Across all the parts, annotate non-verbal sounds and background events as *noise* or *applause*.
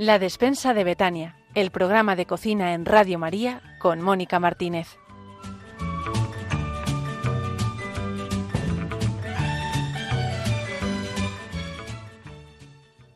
La despensa de Betania, el programa de cocina en Radio María con Mónica Martínez.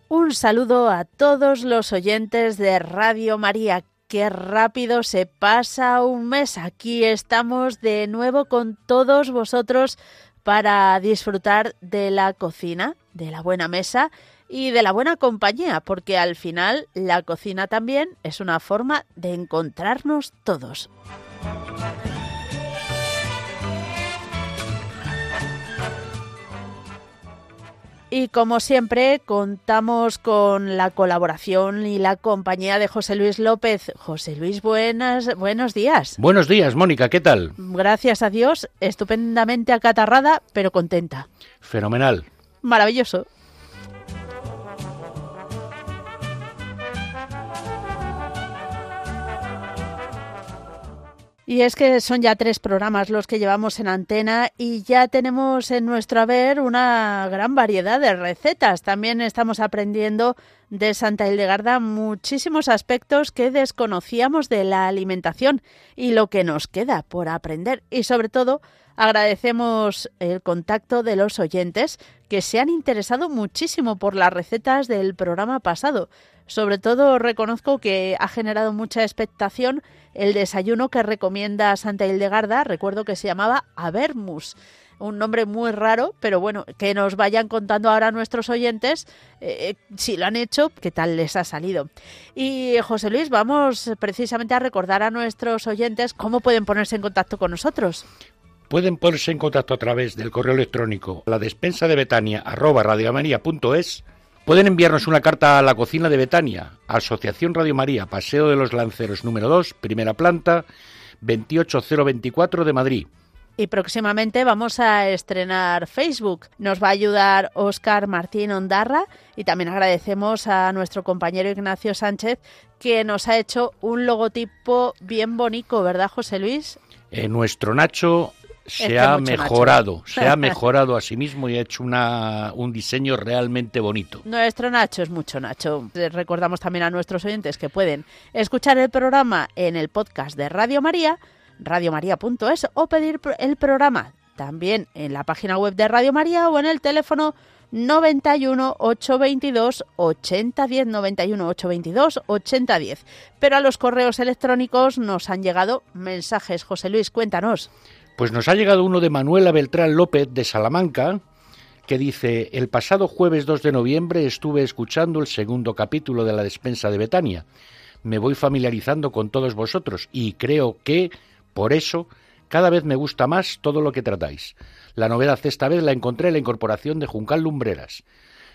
Un saludo a todos los oyentes de Radio María. Qué rápido se pasa un mes. Aquí estamos de nuevo con todos vosotros para disfrutar de la cocina, de la buena mesa y de la buena compañía, porque al final la cocina también es una forma de encontrarnos todos. Y como siempre, contamos con la colaboración y la compañía de José Luis López. José Luis, buenas, buenos días. Buenos días, Mónica, ¿qué tal? Gracias a Dios, estupendamente acatarrada, pero contenta. Fenomenal. Maravilloso. Y es que son ya tres programas los que llevamos en antena y ya tenemos en nuestro haber una gran variedad de recetas. También estamos aprendiendo de Santa Hildegarda muchísimos aspectos que desconocíamos de la alimentación y lo que nos queda por aprender. Y sobre todo agradecemos el contacto de los oyentes que se han interesado muchísimo por las recetas del programa pasado. Sobre todo reconozco que ha generado mucha expectación el desayuno que recomienda Santa Hildegarda, recuerdo que se llamaba Avermus un nombre muy raro, pero bueno, que nos vayan contando ahora nuestros oyentes eh, si lo han hecho, qué tal les ha salido. Y José Luis, vamos precisamente a recordar a nuestros oyentes cómo pueden ponerse en contacto con nosotros. Pueden ponerse en contacto a través del correo electrónico la despensa de Betania arroba Pueden enviarnos una carta a la cocina de Betania, Asociación Radio María, Paseo de los Lanceros número 2, primera planta, 28024 de Madrid. Y próximamente vamos a estrenar Facebook. Nos va a ayudar Óscar Martín Ondarra y también agradecemos a nuestro compañero Ignacio Sánchez que nos ha hecho un logotipo bien bonito, ¿verdad, José Luis? Eh, nuestro Nacho se ha mejorado, se ha mejorado a sí mismo y ha hecho una, un diseño realmente bonito. Nuestro Nacho es mucho Nacho. Recordamos también a nuestros oyentes que pueden escuchar el programa en el podcast de Radio María, radiomaria.es o pedir el programa también en la página web de Radio María o en el teléfono 91 822 8010 91 822 8010. Pero a los correos electrónicos nos han llegado mensajes. José Luis, cuéntanos. Pues nos ha llegado uno de Manuela Beltrán López de Salamanca, que dice, el pasado jueves 2 de noviembre estuve escuchando el segundo capítulo de la despensa de Betania. Me voy familiarizando con todos vosotros y creo que, por eso, cada vez me gusta más todo lo que tratáis. La novedad esta vez la encontré en la incorporación de Juncal Lumbreras.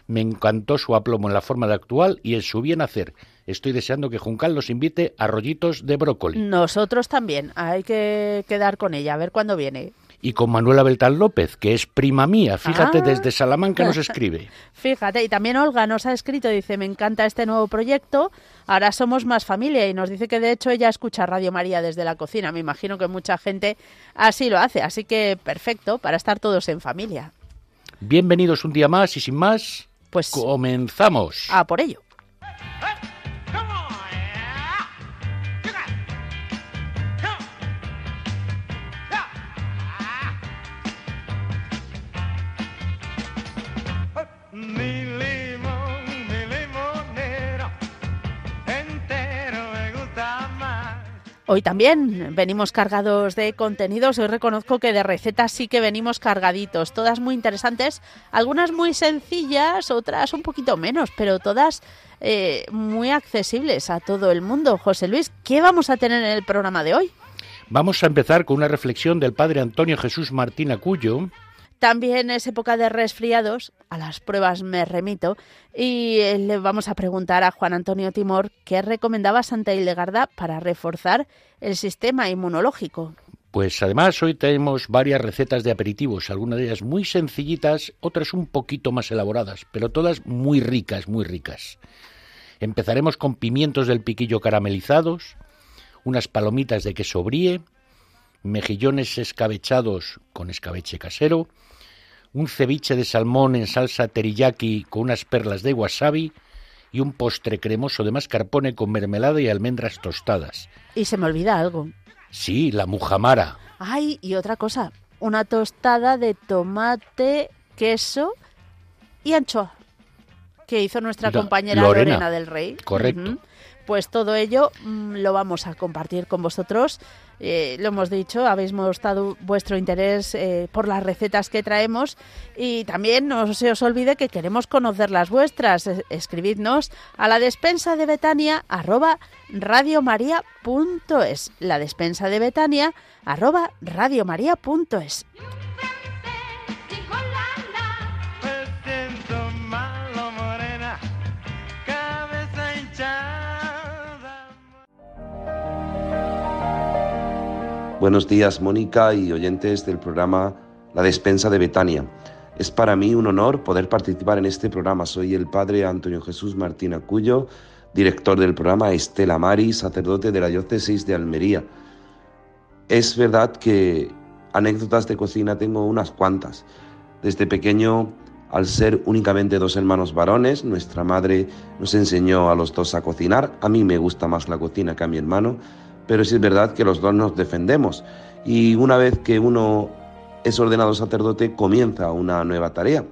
Me encantó su aplomo en la forma de actual y en su bien hacer. Estoy deseando que Juncal nos invite a rollitos de brócoli. Nosotros también. Hay que quedar con ella, a ver cuándo viene. Y con Manuela Beltán López, que es prima mía. Fíjate, ah. desde Salamanca nos *laughs* escribe. Fíjate, y también Olga nos ha escrito, dice, me encanta este nuevo proyecto, ahora somos más familia y nos dice que de hecho ella escucha Radio María desde la cocina. Me imagino que mucha gente así lo hace, así que perfecto, para estar todos en familia. Bienvenidos un día más y sin más, pues comenzamos. A por ello. Hoy también venimos cargados de contenidos. Hoy reconozco que de recetas sí que venimos cargaditos. Todas muy interesantes, algunas muy sencillas, otras un poquito menos, pero todas eh, muy accesibles a todo el mundo. José Luis, ¿qué vamos a tener en el programa de hoy? Vamos a empezar con una reflexión del padre Antonio Jesús Martín Acuyo, también es época de resfriados, a las pruebas me remito, y eh, le vamos a preguntar a Juan Antonio Timor qué recomendaba Santa Hildegarda para reforzar el sistema inmunológico. Pues además hoy tenemos varias recetas de aperitivos, algunas de ellas muy sencillitas, otras un poquito más elaboradas, pero todas muy ricas, muy ricas. Empezaremos con pimientos del piquillo caramelizados, unas palomitas de queso brie, mejillones escabechados con escabeche casero, un ceviche de salmón en salsa teriyaki con unas perlas de wasabi y un postre cremoso de mascarpone con mermelada y almendras tostadas. Y se me olvida algo. Sí, la mujamara. Ay, y otra cosa, una tostada de tomate, queso y anchoa que hizo nuestra compañera Lorena, del Rey. Correcto. Pues todo ello mm, lo vamos a compartir con vosotros. Eh, lo hemos dicho, habéis mostrado vuestro interés eh, por las recetas que traemos y también no se os olvide que queremos conocer las vuestras. escribidnos a la despensa de Betania arroba radiomaria.es. La despensa de Betania arroba radiomaria.es. Buenos días, Mónica y oyentes del programa La Despensa de Betania. Es para mí un honor poder participar en este programa. Soy el padre Antonio Jesús Martín Acuyo, director del programa Estela Mari, sacerdote de la diócesis de Almería. Es verdad que anécdotas de cocina tengo unas cuantas. Desde pequeño, al ser únicamente dos hermanos varones, nuestra madre nos enseñó a los dos a cocinar. A mí me gusta más la cocina que a mi hermano pero sí es verdad que los dos nos defendemos. Y una vez que uno es ordenado sacerdote, comienza una nueva tarea.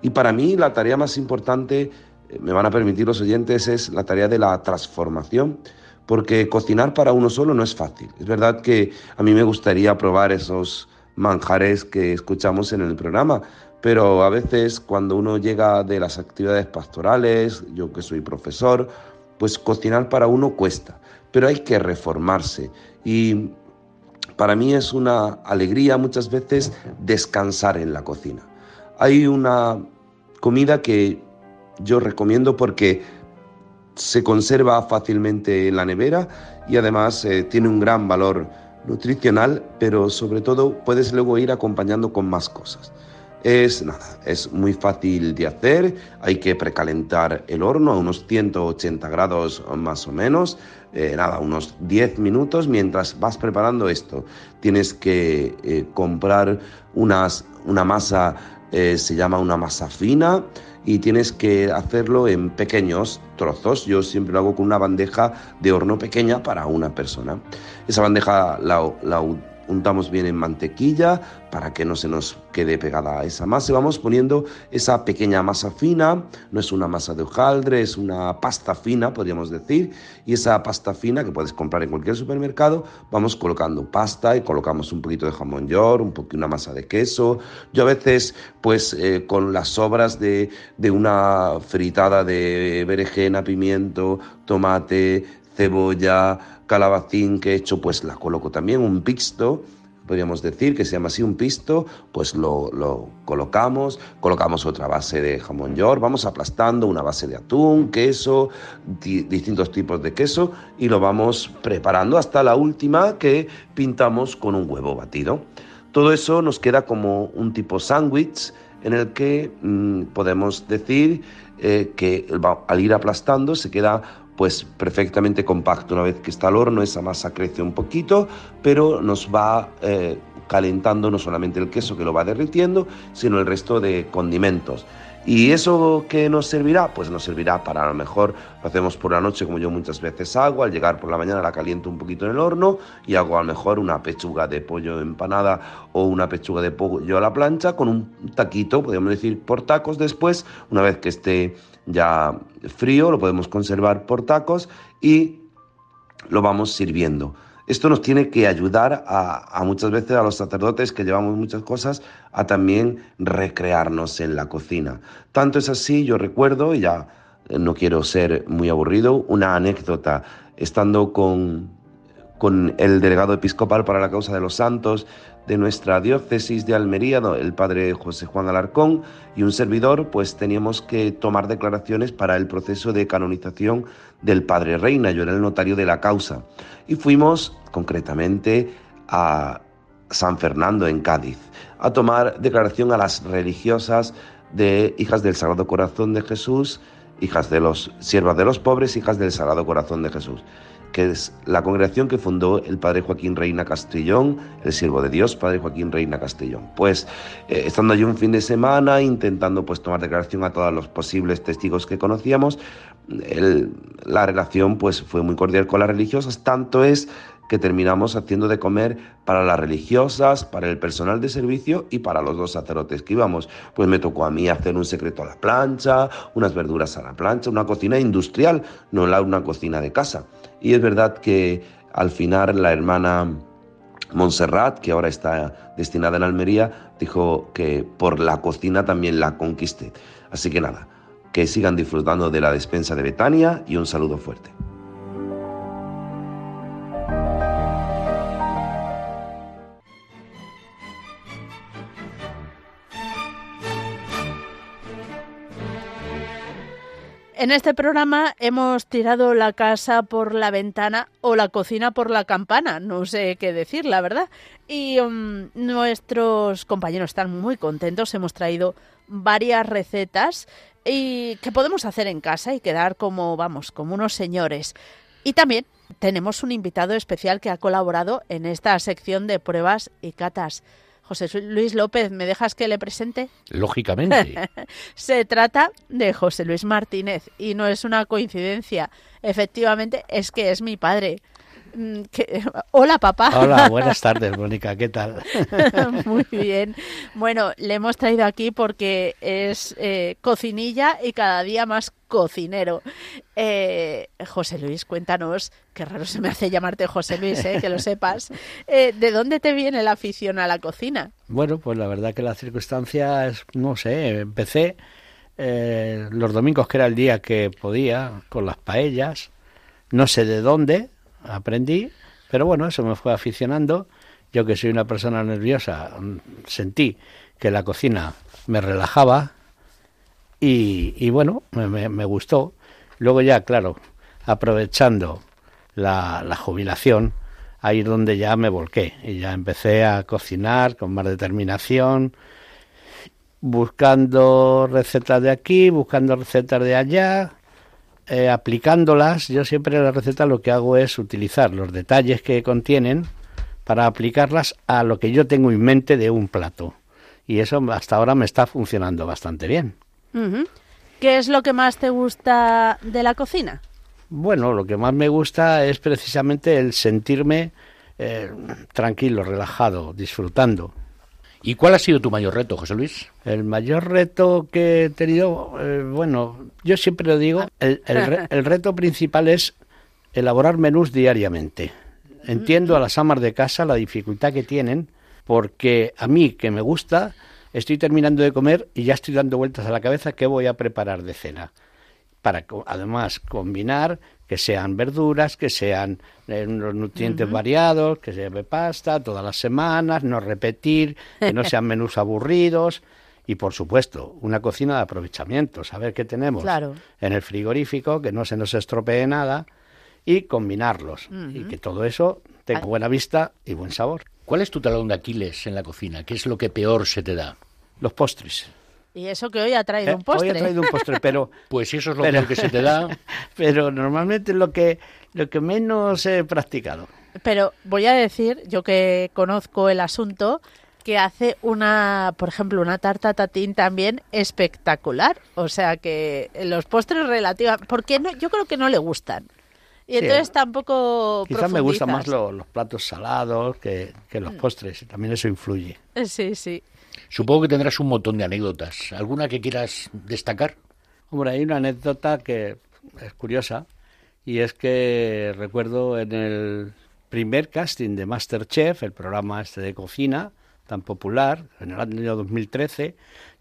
Y para mí la tarea más importante, eh, me van a permitir los oyentes, es la tarea de la transformación, porque cocinar para uno solo no es fácil. Es verdad que a mí me gustaría probar esos manjares que escuchamos en el programa, pero a veces cuando uno llega de las actividades pastorales, yo que soy profesor, pues cocinar para uno cuesta pero hay que reformarse. Y para mí es una alegría muchas veces descansar en la cocina. Hay una comida que yo recomiendo porque se conserva fácilmente en la nevera y además eh, tiene un gran valor nutricional, pero sobre todo puedes luego ir acompañando con más cosas. Es nada, es muy fácil de hacer, hay que precalentar el horno a unos 180 grados más o menos, eh, nada, unos 10 minutos mientras vas preparando esto. Tienes que eh, comprar unas, una masa, eh, se llama una masa fina, y tienes que hacerlo en pequeños trozos. Yo siempre lo hago con una bandeja de horno pequeña para una persona. Esa bandeja la, la untamos bien en mantequilla para que no se nos quede pegada esa masa y vamos poniendo esa pequeña masa fina, no es una masa de hojaldre, es una pasta fina, podríamos decir, y esa pasta fina que puedes comprar en cualquier supermercado, vamos colocando pasta y colocamos un poquito de jamón york, un poquito una masa de queso. Yo a veces, pues eh, con las sobras de, de una fritada de berenjena, pimiento, tomate, cebolla, calabacín que he hecho, pues la coloco también, un pisto, podríamos decir que se llama así un pisto, pues lo, colocamos, colocamos otra base de jamón york, vamos aplastando una base de atún, queso, distintos tipos de queso y lo vamos preparando hasta la última que pintamos con un huevo batido. Todo eso nos queda como un tipo sándwich en el que mm, podemos decir eh, que al ir aplastando se queda pues perfectamente compacto. Una vez que está al horno, esa masa crece un poquito, pero nos va eh, calentando no solamente el queso que lo va derritiendo, sino el resto de condimentos. ¿Y eso qué nos servirá? Pues nos servirá para a lo mejor lo hacemos por la noche como yo muchas veces hago, al llegar por la mañana la caliento un poquito en el horno y hago a lo mejor una pechuga de pollo empanada o una pechuga de pollo a la plancha con un taquito, podríamos decir por tacos después, una vez que esté ya frío, lo podemos conservar por tacos y lo vamos sirviendo. Esto nos tiene que ayudar a, muchas veces a los sacerdotes que llevamos muchas cosas a también recrearnos en la cocina. Tanto es así, yo recuerdo, y ya no quiero ser muy aburrido, una anécdota estando con, con el delegado episcopal para la causa de los santos de nuestra diócesis de Almería, el padre José Juan Alarcón y un servidor, pues teníamos que tomar declaraciones para el proceso de canonización del padre Reina, yo era el notario de la causa, y fuimos concretamente a San Fernando en Cádiz a tomar declaración a las religiosas de hijas del Sagrado Corazón de Jesús, hijas de los siervas de los pobres, hijas del Sagrado Corazón de Jesús que es la congregación que fundó el padre Joaquín Reina Castellón, el siervo de Dios, padre Joaquín Reina Castellón. Pues eh, estando allí un fin de semana, intentando pues tomar declaración a todos los posibles testigos que conocíamos, la relación pues fue muy cordial con las religiosas, tanto es que terminamos haciendo de comer para las religiosas, para el personal de servicio y para los dos sacerdotes que íbamos. Pues me tocó a mí hacer un secreto a la plancha, unas verduras a la plancha, una cocina industrial, no una cocina de casa. Y es verdad que al final la hermana Montserrat, que ahora está destinada en Almería, dijo que por la cocina también la conquisté. Así que nada, que sigan disfrutando de la despensa de Betania y un saludo fuerte. En este programa hemos tirado la casa por la ventana o la cocina por la campana, no sé qué decir, la verdad. Y um, nuestros compañeros están muy contentos, hemos traído varias recetas y que podemos hacer en casa y quedar como, vamos, como unos señores. Y también tenemos un invitado especial que ha colaborado en esta sección de pruebas y catas. José Luis López, ¿me dejas que le presente? Lógicamente. *laughs* Se trata de José Luis Martínez y no es una coincidencia. Efectivamente, es que es mi padre. Mm, *laughs* hola, papá. Hola, *laughs* buenas tardes, Mónica, ¿qué tal? *laughs* Muy bien. Bueno, le hemos traído aquí porque es eh, cocinilla y cada día más cocinero. Eh, José Luis, cuéntanos, qué raro se me hace llamarte José Luis, eh, que lo sepas. ¿De dónde te viene la afición a la cocina? Bueno, pues la verdad que la circunstancia es, no sé, empecé los domingos, que era el día que podía, con las paellas, no sé de dónde, aprendí, pero bueno, eso me fue aficionando. Yo que soy una persona nerviosa, sentí que la cocina me relajaba y, bueno, me, gustó. Luego ya, claro, aprovechando la, la jubilación, ahí es donde ya me volqué y ya empecé a cocinar con más determinación, buscando recetas de aquí, buscando recetas de allá, eh, aplicándolas, yo siempre la receta lo que hago es utilizar los detalles que contienen para aplicarlas a lo que yo tengo en mente de un plato. Y eso hasta ahora me está funcionando bastante bien. ¿Qué es lo que más te gusta de la cocina? Bueno, lo que más me gusta es precisamente el sentirme eh, tranquilo, relajado, disfrutando. ¿Y cuál ha sido tu mayor reto, José Luis? El mayor reto que he tenido, eh, bueno, yo siempre lo digo, el, el, reto principal es elaborar menús diariamente. Entiendo a las amas de casa la dificultad que tienen, porque a mí, que me gusta, estoy terminando de comer y ya estoy dando vueltas a la cabeza qué voy a preparar de cena. Para además combinar que sean verduras, que sean eh, unos nutrientes variados, que se pasta todas las semanas, no repetir, que no sean *laughs* menús aburridos y por supuesto una cocina de aprovechamiento, saber qué tenemos en el frigorífico, que no se nos estropee nada y combinarlos y que todo eso tenga ah. buena vista y buen sabor. ¿Cuál es tu talón de Aquiles en la cocina? ¿Qué es lo que peor se te da? Los postres. Y eso que hoy ha traído un postre. Eh, hoy ha traído un postre, pero... *laughs* pues eso es lo peor que se te da. *laughs* pero normalmente es lo que, lo que menos he practicado. Pero voy a decir, yo que conozco el asunto, que hace una, por ejemplo, una tarta tatín también espectacular. O sea que los postres relativamente... Porque no, yo creo que no le gustan. Y entonces tampoco. Quizás me gustan más los platos salados que, que los mm. postres, y también eso influye. Sí, sí. Supongo que tendrás un montón de anécdotas. ¿Alguna que quieras destacar? Hombre, hay una anécdota que es curiosa y es que recuerdo en el primer casting de Masterchef, el programa este de cocina tan popular, en el año 2013,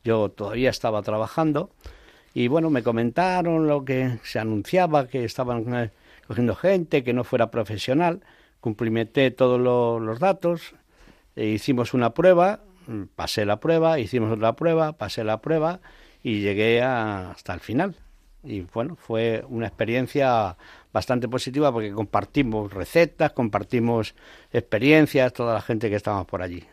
yo todavía estaba trabajando y bueno, me comentaron lo que se anunciaba, que estaban eh, cogiendo gente, que no fuera profesional, cumplimenté todos los datos, e hicimos una prueba pasé la prueba, hicimos otra prueba, pasé la prueba y llegué hasta el final. Y bueno, fue una experiencia bastante positiva porque compartimos recetas, compartimos experiencias, toda la gente que estábamos por allí.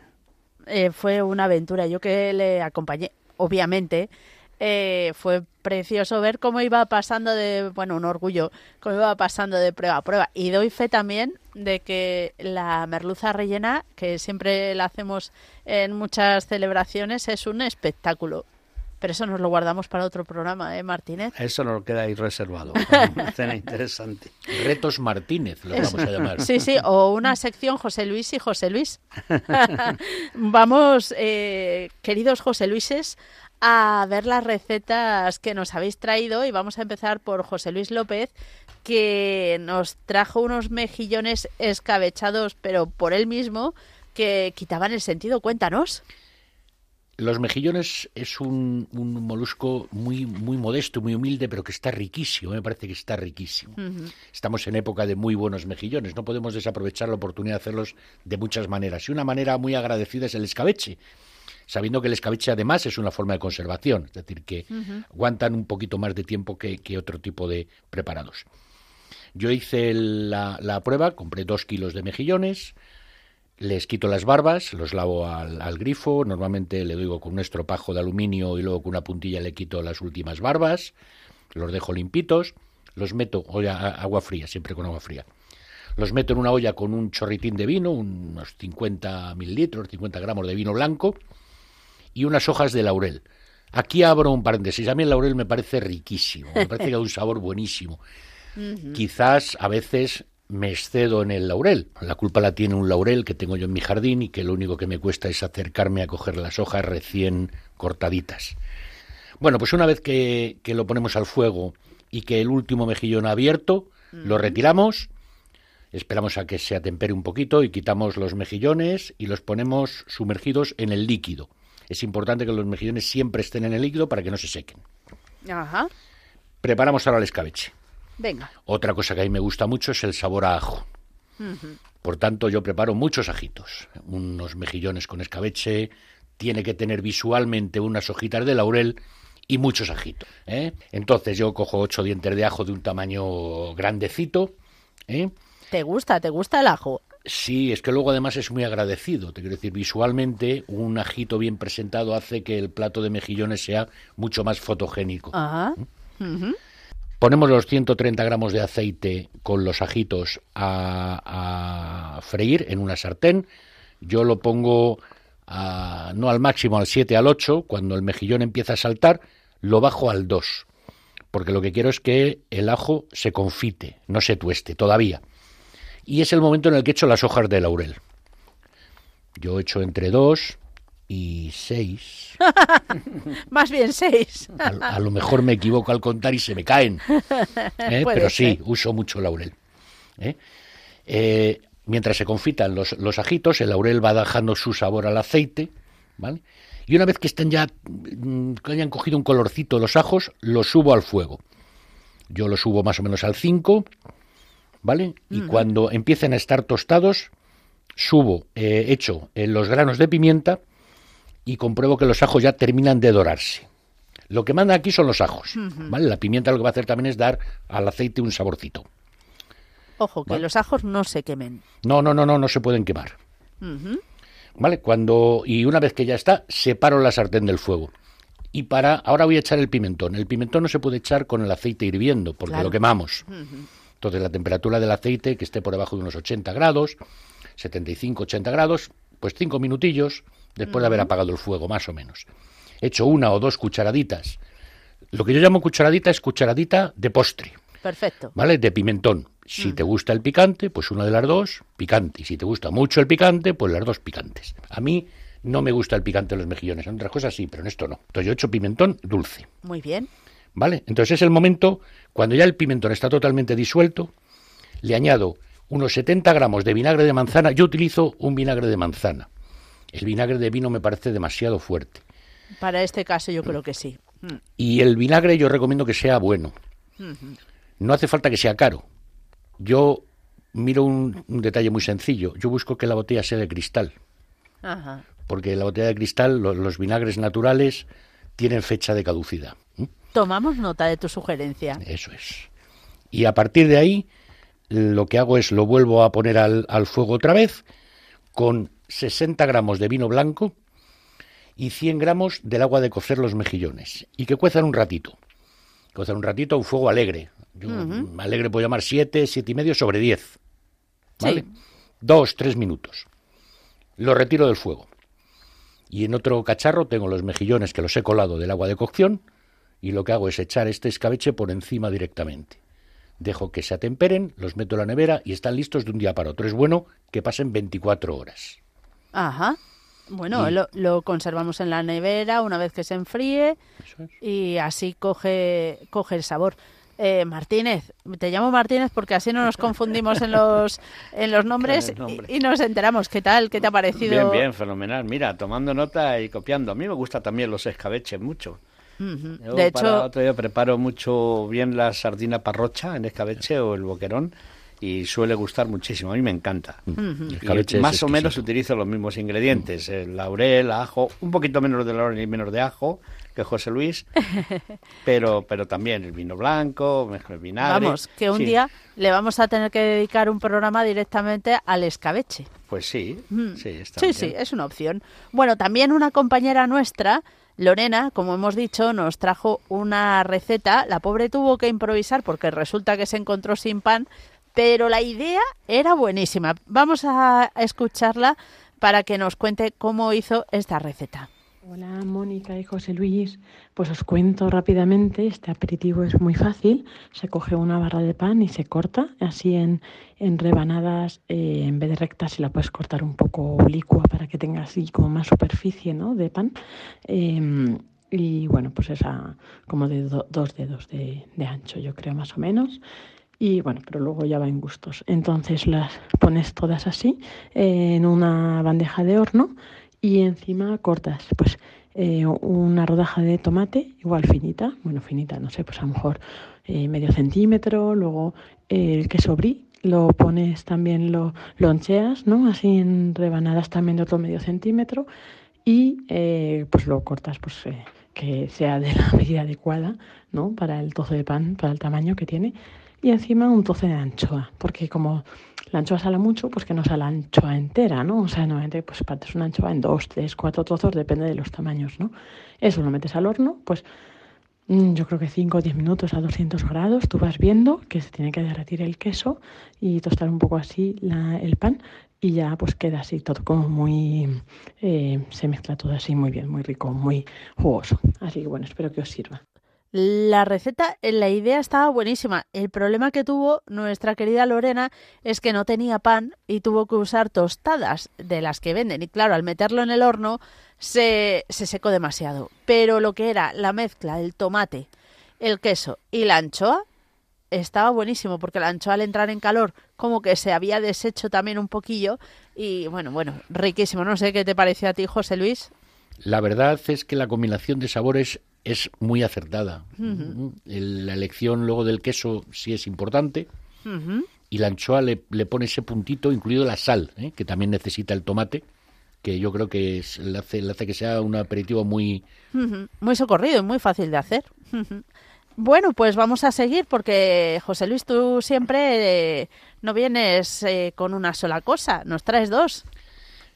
Eh, fue una aventura. Yo que le acompañé, obviamente, eh, fue precioso ver cómo iba pasando de, bueno, un orgullo, cómo iba pasando de prueba a prueba. Y doy fe también de que la merluza rellena, que siempre la hacemos en muchas celebraciones, es un espectáculo. Pero eso nos lo guardamos para otro programa, ¿eh, Martínez? Eso nos queda ahí reservado. *laughs* Cena interesante. Retos Martínez, lo vamos a llamar. Sí, sí, o una sección José Luis y José Luis. *laughs* *laughs* vamos, eh, queridos José Luises, a ver las recetas que nos habéis traído y vamos a empezar por José Luis López, que nos trajo unos mejillones escabechados, pero por él mismo, que quitaban el sentido. Cuéntanos. Los mejillones es un, molusco muy, muy modesto, muy humilde, pero que está riquísimo, me parece que está riquísimo. Estamos en época de muy buenos mejillones, no podemos desaprovechar la oportunidad de hacerlos de muchas maneras. Y una manera muy agradecida es el escabeche, sabiendo que el escabeche además es una forma de conservación, es decir, que aguantan un poquito más de tiempo que, otro tipo de preparados. Yo hice la, la, prueba, compré dos kilos de mejillones, les quito las barbas, los lavo al, grifo, normalmente le doy con un estropajo de aluminio y luego con una puntilla le quito las últimas barbas, los dejo limpitos, los meto, olla, agua fría, siempre con agua fría. Los meto en una olla con un chorritín de vino, unos 50 mililitros, 50 gramos de vino blanco, y unas hojas de laurel. Aquí abro un paréntesis. A mí el laurel me parece riquísimo, me parece que da un sabor buenísimo. Quizás a veces me excedo en el laurel. La culpa la tiene un laurel que tengo yo en mi jardín y que lo único que me cuesta es acercarme a coger las hojas recién cortaditas. Bueno, pues una vez que, que lo ponemos al fuego y que el último mejillón ha abierto, lo retiramos, esperamos a que se atempere un poquito y quitamos los mejillones y los ponemos sumergidos en el líquido. Es importante que los mejillones siempre estén en el líquido para que no se sequen. Ajá. Preparamos ahora el escabeche. Venga. Otra cosa que a mí me gusta mucho es el sabor a ajo. Por tanto, yo preparo muchos ajitos. Unos mejillones con escabeche, tiene que tener visualmente unas hojitas de laurel y muchos ajitos. ¿eh? Entonces yo cojo ocho dientes de ajo de un tamaño grandecito. ¿eh? ¿Te gusta? ¿Te gusta el ajo? Sí, es que luego además es muy agradecido. Te quiero decir, visualmente un ajito bien presentado hace que el plato de mejillones sea mucho más fotogénico. Ajá. ¿Mm? Ponemos los 130 gramos de aceite con los ajitos a, freír en una sartén. Yo lo pongo no al máximo, al 7, al 8. Cuando el mejillón empieza a saltar, lo bajo al 2. Porque lo que quiero es que el ajo se confite, no se tueste todavía y es el momento en el que echo las hojas de laurel. Yo echo entre dos y seis. *laughs* Más bien seis. a, lo mejor me equivoco al contar y se me caen. *laughs* ¿eh? Pero sí, uso mucho laurel. ¿eh? Eh, mientras se confitan los, los, ajitos, el laurel va dejando su sabor al aceite. ¿vale? Y una vez que estén ya, mm, que hayan cogido un colorcito los ajos, los subo al fuego. Yo los subo más o menos al 5 ¿vale? Y cuando empiecen a estar tostados, subo, eh, echo eh, los granos de pimienta y compruebo que los ajos ya terminan de dorarse. Lo que manda aquí son los ajos, ¿vale? La pimienta lo que va a hacer también es dar al aceite un saborcito. Ojo, que los ajos no se quemen. No, no, no, no, no se pueden quemar. ¿Vale? Cuando y una vez que ya está, separo la sartén del fuego. Y para ahora voy a echar el pimentón. El pimentón no se puede echar con el aceite hirviendo porque lo quemamos. Entonces la temperatura del aceite que esté por debajo de unos 80 grados, 75, 80 grados, pues cinco minutillos después de haber apagado el fuego, más o menos. Hecho una o dos cucharaditas. Lo que yo llamo cucharadita es cucharadita de postre. Perfecto. ¿Vale? De pimentón. Si te gusta el picante, pues una de las dos, picante. Y si te gusta mucho el picante, pues las dos picantes. A mí no me gusta el picante de los mejillones. En otras cosas sí, pero en esto no. Entonces yo he hecho pimentón dulce. Muy bien. ¿Vale? Entonces es el momento, cuando ya el pimentón está totalmente disuelto, le añado unos 70 gramos de vinagre de manzana. Yo utilizo un vinagre de manzana. El vinagre de vino me parece demasiado fuerte. Para este caso yo creo que sí. Mm. Y el vinagre yo recomiendo que sea bueno. No hace falta que sea caro. Yo miro un, detalle muy sencillo. Yo busco que la botella sea de cristal. Porque la botella de cristal, los vinagres naturales, tienen fecha de caducidad. Tomamos nota de tu sugerencia. Eso es. Y a partir de ahí, lo que hago es lo vuelvo a poner al, fuego otra vez con 60 gramos de vino blanco y 100 gramos del agua de cocer los mejillones y que cuezan un ratito. Cuezan un ratito a un fuego alegre. Yo, Alegre puedo llamar 7, 7 y medio sobre 10. ¿Vale? Dos, tres minutos. Lo retiro del fuego. Y en otro cacharro tengo los mejillones que los he colado del agua de cocción y lo que hago es echar este escabeche por encima directamente. Dejo que se atemperen, los meto en la nevera y están listos de un día para otro. Es bueno que pasen 24 horas. Ajá. Bueno, lo, conservamos en la nevera una vez que se enfríe y así coge, coge el sabor. Eh, Martínez, te llamo Martínez porque así no nos confundimos en los, en los nombres *laughs* y, nos enteramos. ¿Qué tal? ¿Qué te ha parecido? Bien, bien, fenomenal. Mira, tomando nota y copiando. A mí me gustan también los escabeches mucho. De hecho, otro día preparo mucho bien la sardina parrocha en escabeche o el boquerón y suele gustar muchísimo. A mí me encanta. más o menos utilizo los mismos ingredientes: el laurel, ajo, un poquito menos de laurel y menos de ajo que José Luis, *laughs* pero, pero también el vino blanco, el vinagre. Vamos, que un día le vamos a tener que dedicar un programa directamente al escabeche. Pues sí, sí, sí, sí, es una opción. Bueno, también una compañera nuestra. Lorena, como hemos dicho, nos trajo una receta. La pobre tuvo que improvisar porque resulta que se encontró sin pan, pero la idea era buenísima. Vamos a escucharla para que nos cuente cómo hizo esta receta. Hola Mónica y José Luis, pues os cuento rápidamente, este aperitivo es muy fácil, se coge una barra de pan y se corta así en, en rebanadas, eh, en vez de rectas si la puedes cortar un poco oblicua para que tenga así como más superficie ¿no? de pan. Em, y bueno, pues esa como de dos dedos de, de ancho yo creo más o menos y bueno, pero luego ya va en gustos. Entonces las pones todas así en una bandeja de horno y encima cortas pues eh, una rodaja de tomate igual finita, bueno finita, no sé, pues a lo mejor eh, medio centímetro, luego el queso brie lo pones también, lo loncheas, ¿no? Así en rebanadas también de otro medio centímetro y eh, pues lo cortas pues que sea de la *laughs* medida adecuada, ¿no? Para el trozo de pan, para el tamaño que tiene y encima un trozo de anchoa, porque como la anchoa sale mucho, pues que no sale la anchoa entera, ¿no? O sea, normalmente pues partes una anchoa en dos, tres, cuatro trozos, depende de los tamaños, ¿no? Eso lo metes al horno, pues mm, yo creo que 5 o 10 minutos a 200 grados, tú vas viendo que se tiene que derretir el queso y tostar un poco así el pan y ya pues queda así todo como muy, eh, se mezcla todo así muy bien, muy rico, muy jugoso. Así que bueno, espero que os sirva. La receta, eh, la idea estaba buenísima. El problema que tuvo nuestra querida Lorena es que no tenía pan y tuvo que usar tostadas de las que venden. Y claro, al meterlo en el horno se, se secó demasiado. Pero lo que era la mezcla, el tomate, el queso y la anchoa, estaba buenísimo porque la anchoa al entrar en calor como que se había deshecho también un poquillo y bueno, bueno, riquísimo. No sé qué te pareció a ti, José Luis. La verdad es que la combinación de sabores es muy acertada. la elección luego del queso sí es importante. Y la anchoa le, pone ese puntito, incluido la sal, ¿eh? que también necesita el tomate, que yo creo que le, hace, le, hace, que sea un aperitivo muy... Muy socorrido y muy fácil de hacer. Bueno, pues vamos a seguir porque, José Luis, tú siempre eh, no vienes eh, con una sola cosa, nos traes dos.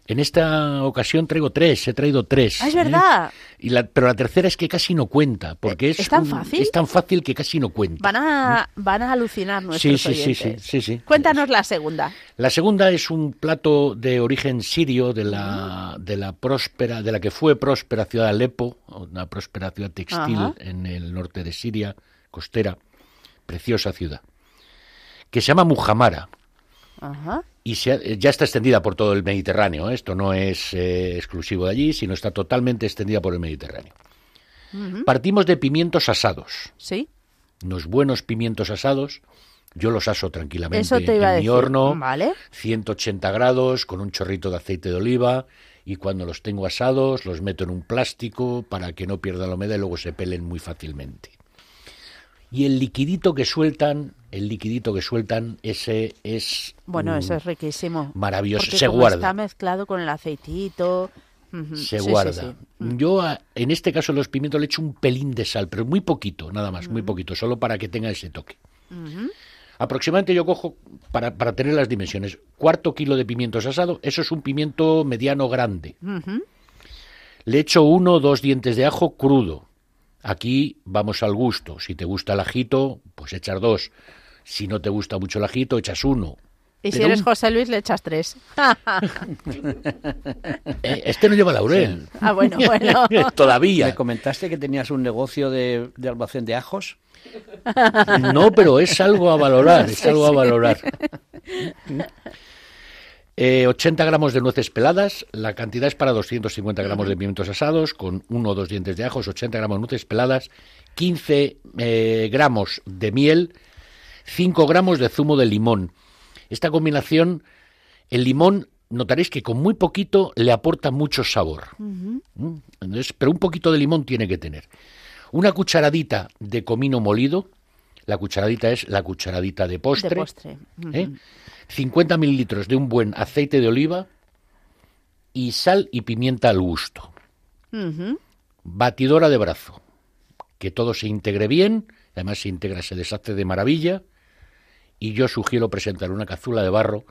En esta ocasión traigo tres, he traído tres. Ah, es verdad. ¿eh? Y la, pero la tercera es que casi no cuenta, porque es, ¿Es tan fácil. Es tan fácil que casi no cuenta. Van a, van a alucinar nuestros sí, sí, Sí, sí, sí, Cuéntanos la segunda. La segunda es un plato de origen sirio de la, de la próspera, de la que fue próspera ciudad de Alepo, una próspera ciudad textil en el norte de Siria, costera, preciosa ciudad, que se llama Mujamara. Ajá y ya está extendida por todo el Mediterráneo. ¿eh? Esto no es eh, exclusivo de allí, sino está totalmente extendida por el Mediterráneo. Partimos de pimientos asados. Sí. Unos buenos pimientos asados. Yo los aso tranquilamente en mi horno, ¿Vale? 180 grados, con un chorrito de aceite de oliva. Y cuando los tengo asados, los meto en un plástico para que no pierda la humedad y luego se pelen muy fácilmente. Y el liquidito que sueltan el liquidito que sueltan, ese es... Bueno, eso es riquísimo. Maravilloso, se guarda. Está mezclado con el aceitito. Se guarda. Yo en este caso los pimientos le echo un pelín de sal, pero muy poquito, nada más, muy poquito, solo para que tenga ese toque. Aproximadamente yo cojo, para, para, tener las dimensiones, cuarto kilo de pimientos asado, eso es un pimiento mediano grande. Le echo uno o dos dientes de ajo crudo. Aquí vamos al gusto. Si te gusta el ajito, pues echar dos. Si no te gusta mucho el ajito, echas uno. Y si eres José Luis, le echas tres. *laughs* Eh, este no lleva laurel. Ah, bueno, *laughs* bueno. Todavía. ¿Me comentaste que tenías un negocio de, de almacén de ajos? No, pero es algo a valorar, es algo a valorar. *laughs* 80 eh, gramos de nueces peladas, la cantidad es para 250 gramos de pimientos asados, con uno o dos dientes de ajos, 80 gramos de nueces peladas, 15 eh, gramos de miel, 5 gramos de zumo de limón. Esta combinación, el limón, notaréis que con muy poquito le aporta mucho sabor. ¿Mm? pero un poquito de limón tiene que tener. Una cucharadita de comino molido, la cucharadita es la cucharadita de postre. 50 ¿eh? Mililitros de un buen aceite de oliva y sal y pimienta al gusto. Batidora de brazo. Que todo se integre bien, además se integra, se deshace de maravilla. Y yo sugiero presentar una cazuela de barro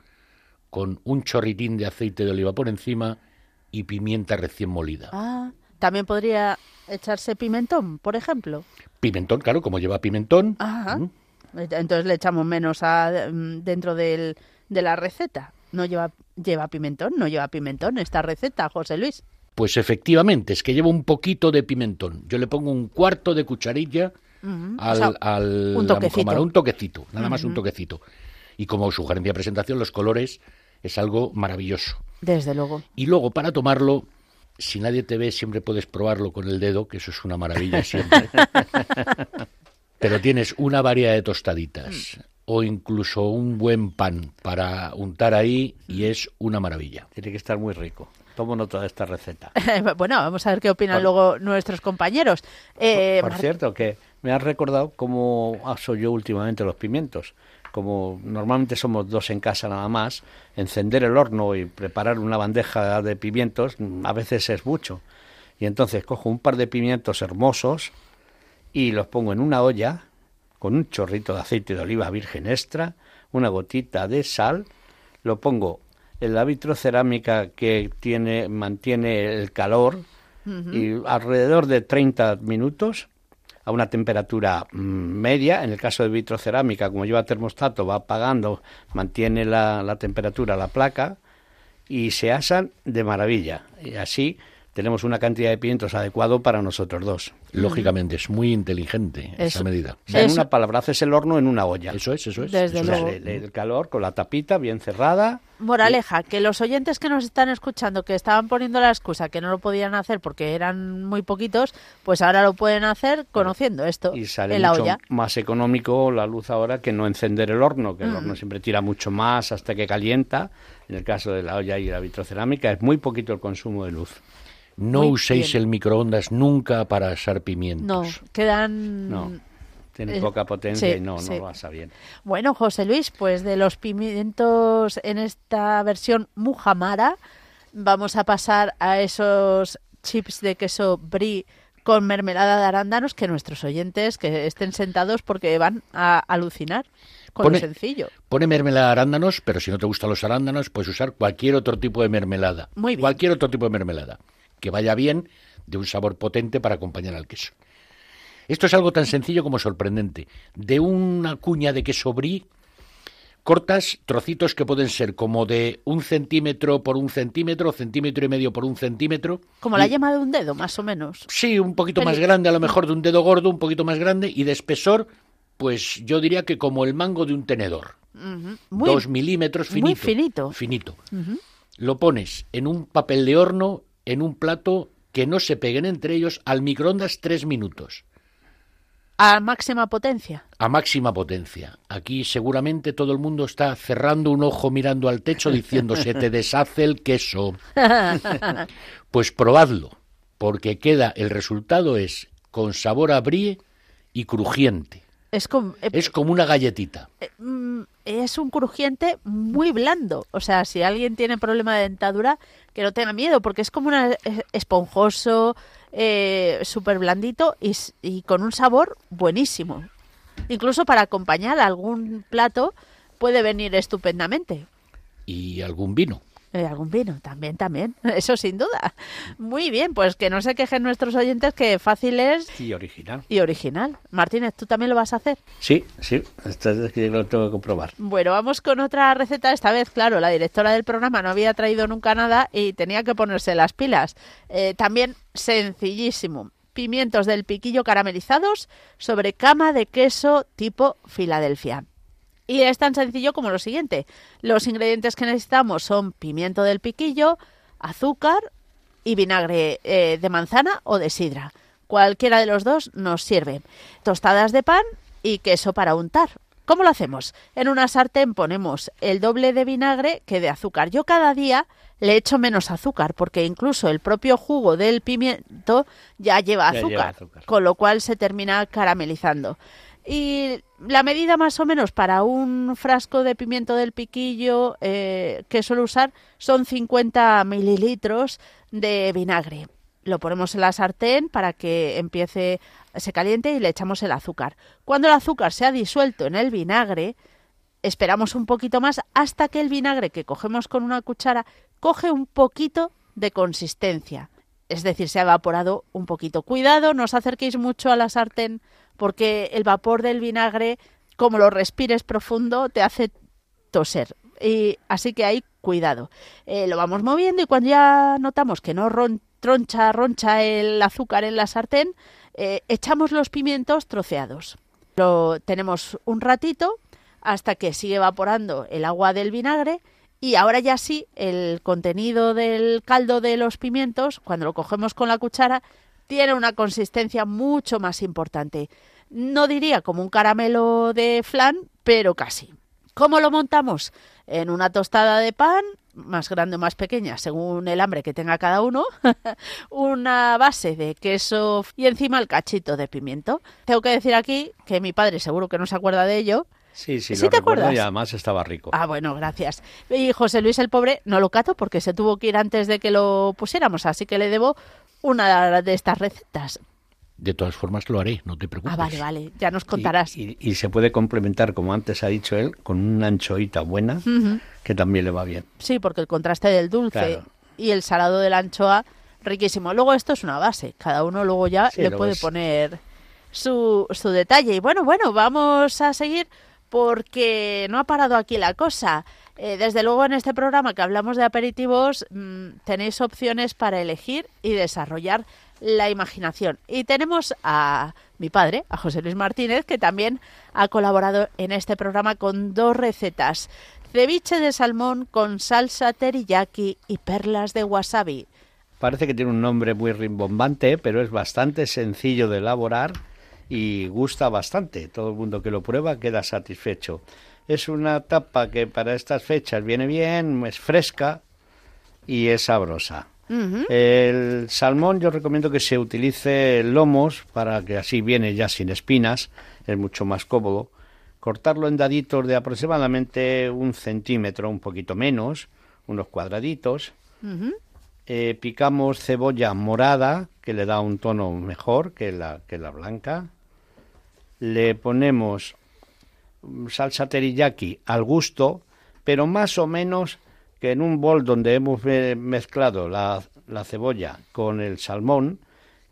con un chorritín de aceite de oliva por encima y pimienta recién molida. Ah, también podría echarse pimentón, por ejemplo. Pimentón, claro, como lleva pimentón. Ajá. Entonces le echamos menos a, mm, dentro del, de la receta. No lleva, lleva pimentón, no lleva pimentón esta receta, José Luis. Pues efectivamente, es que lleva un poquito de pimentón. Yo le pongo un cuarto de cucharilla al, al un toquecito. un toquecito, nada más un toquecito. Y como sugerencia de presentación, los colores es algo maravilloso. Desde luego. Y luego, para tomarlo, si nadie te ve, siempre puedes probarlo con el dedo, que eso es una maravilla siempre. *laughs* Pero *laughs* tienes una variedad de tostaditas o incluso un buen pan para untar ahí y es una maravilla. Tiene que estar muy rico. Tomo nota de esta receta. *laughs* bueno, vamos a ver qué opinan luego nuestros compañeros. Eh, por, cierto, que me has recordado cómo aso yo últimamente los pimientos como normalmente somos dos en casa nada más, encender el horno y preparar una bandeja de pimientos a veces es mucho. Y entonces cojo un par de pimientos hermosos y los pongo en una olla con un chorrito de aceite de oliva virgen extra, una gotita de sal, lo pongo en la vitrocerámica que tiene mantiene el calor y alrededor de 30 minutos a una temperatura mm, media. En el caso de vitrocerámica, como lleva termostato, va apagando, mantiene la, la temperatura la placa y se asan de maravilla. Y así tenemos una cantidad de pimientos adecuado para nosotros dos. Lógicamente, es muy inteligente esa medida. en una palabra, haces el horno en una olla. Eso es, eso es. Desde luego. El, calor con la tapita bien cerrada. Moraleja, que los oyentes que nos están escuchando, que estaban poniendo la excusa que no lo podían hacer porque eran muy poquitos, pues ahora lo pueden hacer conociendo esto y sale en la olla. más económico la luz ahora que no encender el horno, que el horno siempre tira mucho más hasta que calienta. En el caso de la olla y la vitrocerámica es muy poquito el consumo de luz. No uséis el microondas nunca para asar pimientos. No, quedan... No. Tiene eh, poca potencia y no, no lo asa bien. Bueno, José Luis, pues de los pimientos en esta versión Mujamara, vamos a pasar a esos chips de queso brie con mermelada de arándanos que nuestros oyentes que estén sentados porque van a alucinar con lo sencillo. Pone mermelada de arándanos, pero si no te gustan los arándanos, puedes usar cualquier otro tipo de mermelada. Muy bien. Cualquier otro tipo de mermelada que vaya bien, de un sabor potente para acompañar al queso. Esto es algo tan sencillo como sorprendente. De una cuña de queso brie cortas trocitos que pueden ser como de un centímetro por un centímetro, centímetro y medio por un centímetro. Como la yema de un dedo, más o menos. Sí, un poquito más grande, a lo mejor de un dedo gordo, un poquito más grande, y de espesor, pues yo diría que como el mango de un tenedor. Dos milímetros finito. Muy finito. Finito. Lo pones en un papel de horno en un plato que no se peguen entre ellos al microondas tres minutos. ¿A máxima potencia? A máxima potencia. Aquí seguramente todo el mundo está cerrando un ojo mirando al techo diciendo se te deshace el queso. *laughs* pues probadlo, porque queda, el resultado es con sabor a brie y crujiente. Es como, eh, es como una galletita. Eh, mm, es un crujiente muy blando. O sea, si alguien tiene problema de dentadura, que no tenga miedo, porque es como una esponjoso, eh, súper blandito y, con un sabor buenísimo. Incluso para acompañar algún plato puede venir estupendamente. Y algún vino Eh, algún vino, también, también. *laughs* Eso sin duda. Muy bien, pues que no se quejen nuestros oyentes que fácil es. Y original. Y original. Martínez, ¿tú también lo vas a hacer? Sí, sí. Esto es que lo tengo que comprobar. Bueno, vamos con otra receta. Esta vez, claro, la directora del programa no había traído nunca nada y tenía que ponerse las pilas. Eh, también sencillísimo. Pimientos del piquillo caramelizados sobre cama de queso tipo Filadelfia. Y es tan sencillo como lo siguiente. Los ingredientes que necesitamos son pimiento del piquillo, azúcar y vinagre eh, de manzana o de sidra. Cualquiera de los dos nos sirve. Tostadas de pan y queso para untar. ¿Cómo lo hacemos? En una sartén ponemos el doble de vinagre que de azúcar. Yo cada día le echo menos azúcar porque incluso el propio jugo del pimiento ya lleva azúcar. con lo cual se termina caramelizando. Y la medida más o menos para un frasco de pimiento del piquillo eh, que suelo usar son 50 mililitros de vinagre. Lo ponemos en la sartén para que empiece, se caliente y le echamos el azúcar. Cuando el azúcar se ha disuelto en el vinagre, esperamos un poquito más hasta que el vinagre que cogemos con una cuchara coge un poquito de consistencia. Es decir, se ha evaporado un poquito. Cuidado, no os acerquéis mucho a la sartén porque el vapor del vinagre, como lo respires profundo, te hace toser. Y así que hay cuidado. Eh, lo vamos moviendo y cuando ya notamos que no troncha, roncha el azúcar en la sartén, eh, echamos los pimientos troceados. Lo tenemos un ratito hasta que sigue evaporando el agua del vinagre y ahora ya sí el contenido del caldo de los pimientos, cuando lo cogemos con la cuchara, tiene una consistencia mucho más importante. No diría como un caramelo de flan, pero casi. ¿Cómo lo montamos? En una tostada de pan, más grande o más pequeña, según el hambre que tenga cada uno, *laughs* una base de queso y encima el cachito de pimiento. Tengo que decir aquí que mi padre seguro que no se acuerda de ello, Sí, sí, lo te acuerdas? y además estaba rico. Ah, bueno, gracias. Y José Luis el pobre no lo cato porque se tuvo que ir antes de que lo pusiéramos, así que le debo una de estas recetas. De todas formas lo haré, no te preocupes. Ah, vale, vale, ya nos contarás. Y, se puede complementar, como antes ha dicho él, con una anchoita buena, que también le va bien. Sí, porque el contraste del dulce y el salado de la anchoa, riquísimo. Luego esto es una base, cada uno luego ya le puede poner su, su detalle. Y bueno, bueno, vamos a seguir porque no ha parado aquí la cosa. Eh, desde luego en este programa que hablamos de aperitivos mm, tenéis opciones para elegir y desarrollar la imaginación. Y tenemos a mi padre, a José Luis Martínez, que también ha colaborado en este programa con dos recetas. Ceviche de salmón con salsa teriyaki y perlas de wasabi. Parece que tiene un nombre muy rimbombante, pero es bastante sencillo de elaborar y gusta bastante. Todo el mundo que lo prueba queda satisfecho es una tapa que para estas fechas viene bien, es fresca y es sabrosa. El salmón yo recomiendo que se utilice lomos para que así viene ya sin espinas, es mucho más cómodo. Cortarlo en daditos de aproximadamente un centímetro, un poquito menos, unos cuadraditos. Eh, picamos cebolla morada, que le da un tono mejor que la, que la blanca. Le ponemos salsa teriyaki al gusto, pero más o menos que en un bol donde hemos mezclado la, la cebolla con el salmón,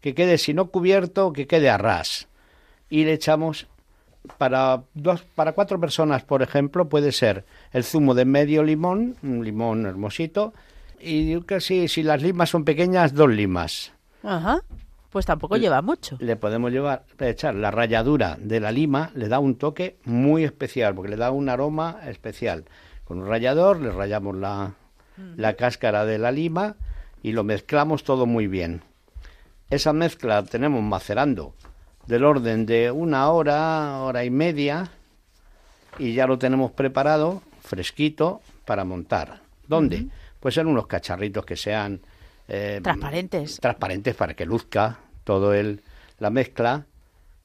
que quede, si no cubierto, que quede a ras. Y le echamos para dos, para cuatro personas, por ejemplo, puede ser el zumo de medio limón, un limón hermosito, y casi si las limas son pequeñas, dos limas. Ajá. Pues tampoco lleva mucho. Le podemos llevar, echar la ralladura de la lima, le da un toque muy especial, porque le da un aroma especial. Con un rallador le rayamos la, la cáscara de la lima y lo mezclamos todo muy bien. Esa mezcla tenemos macerando del orden de una hora, hora y media, y ya lo tenemos preparado, fresquito, para montar. ¿Dónde? Pues en unos cacharritos que sean... Eh, transparentes. Transparentes para que luzca todo el, la mezcla,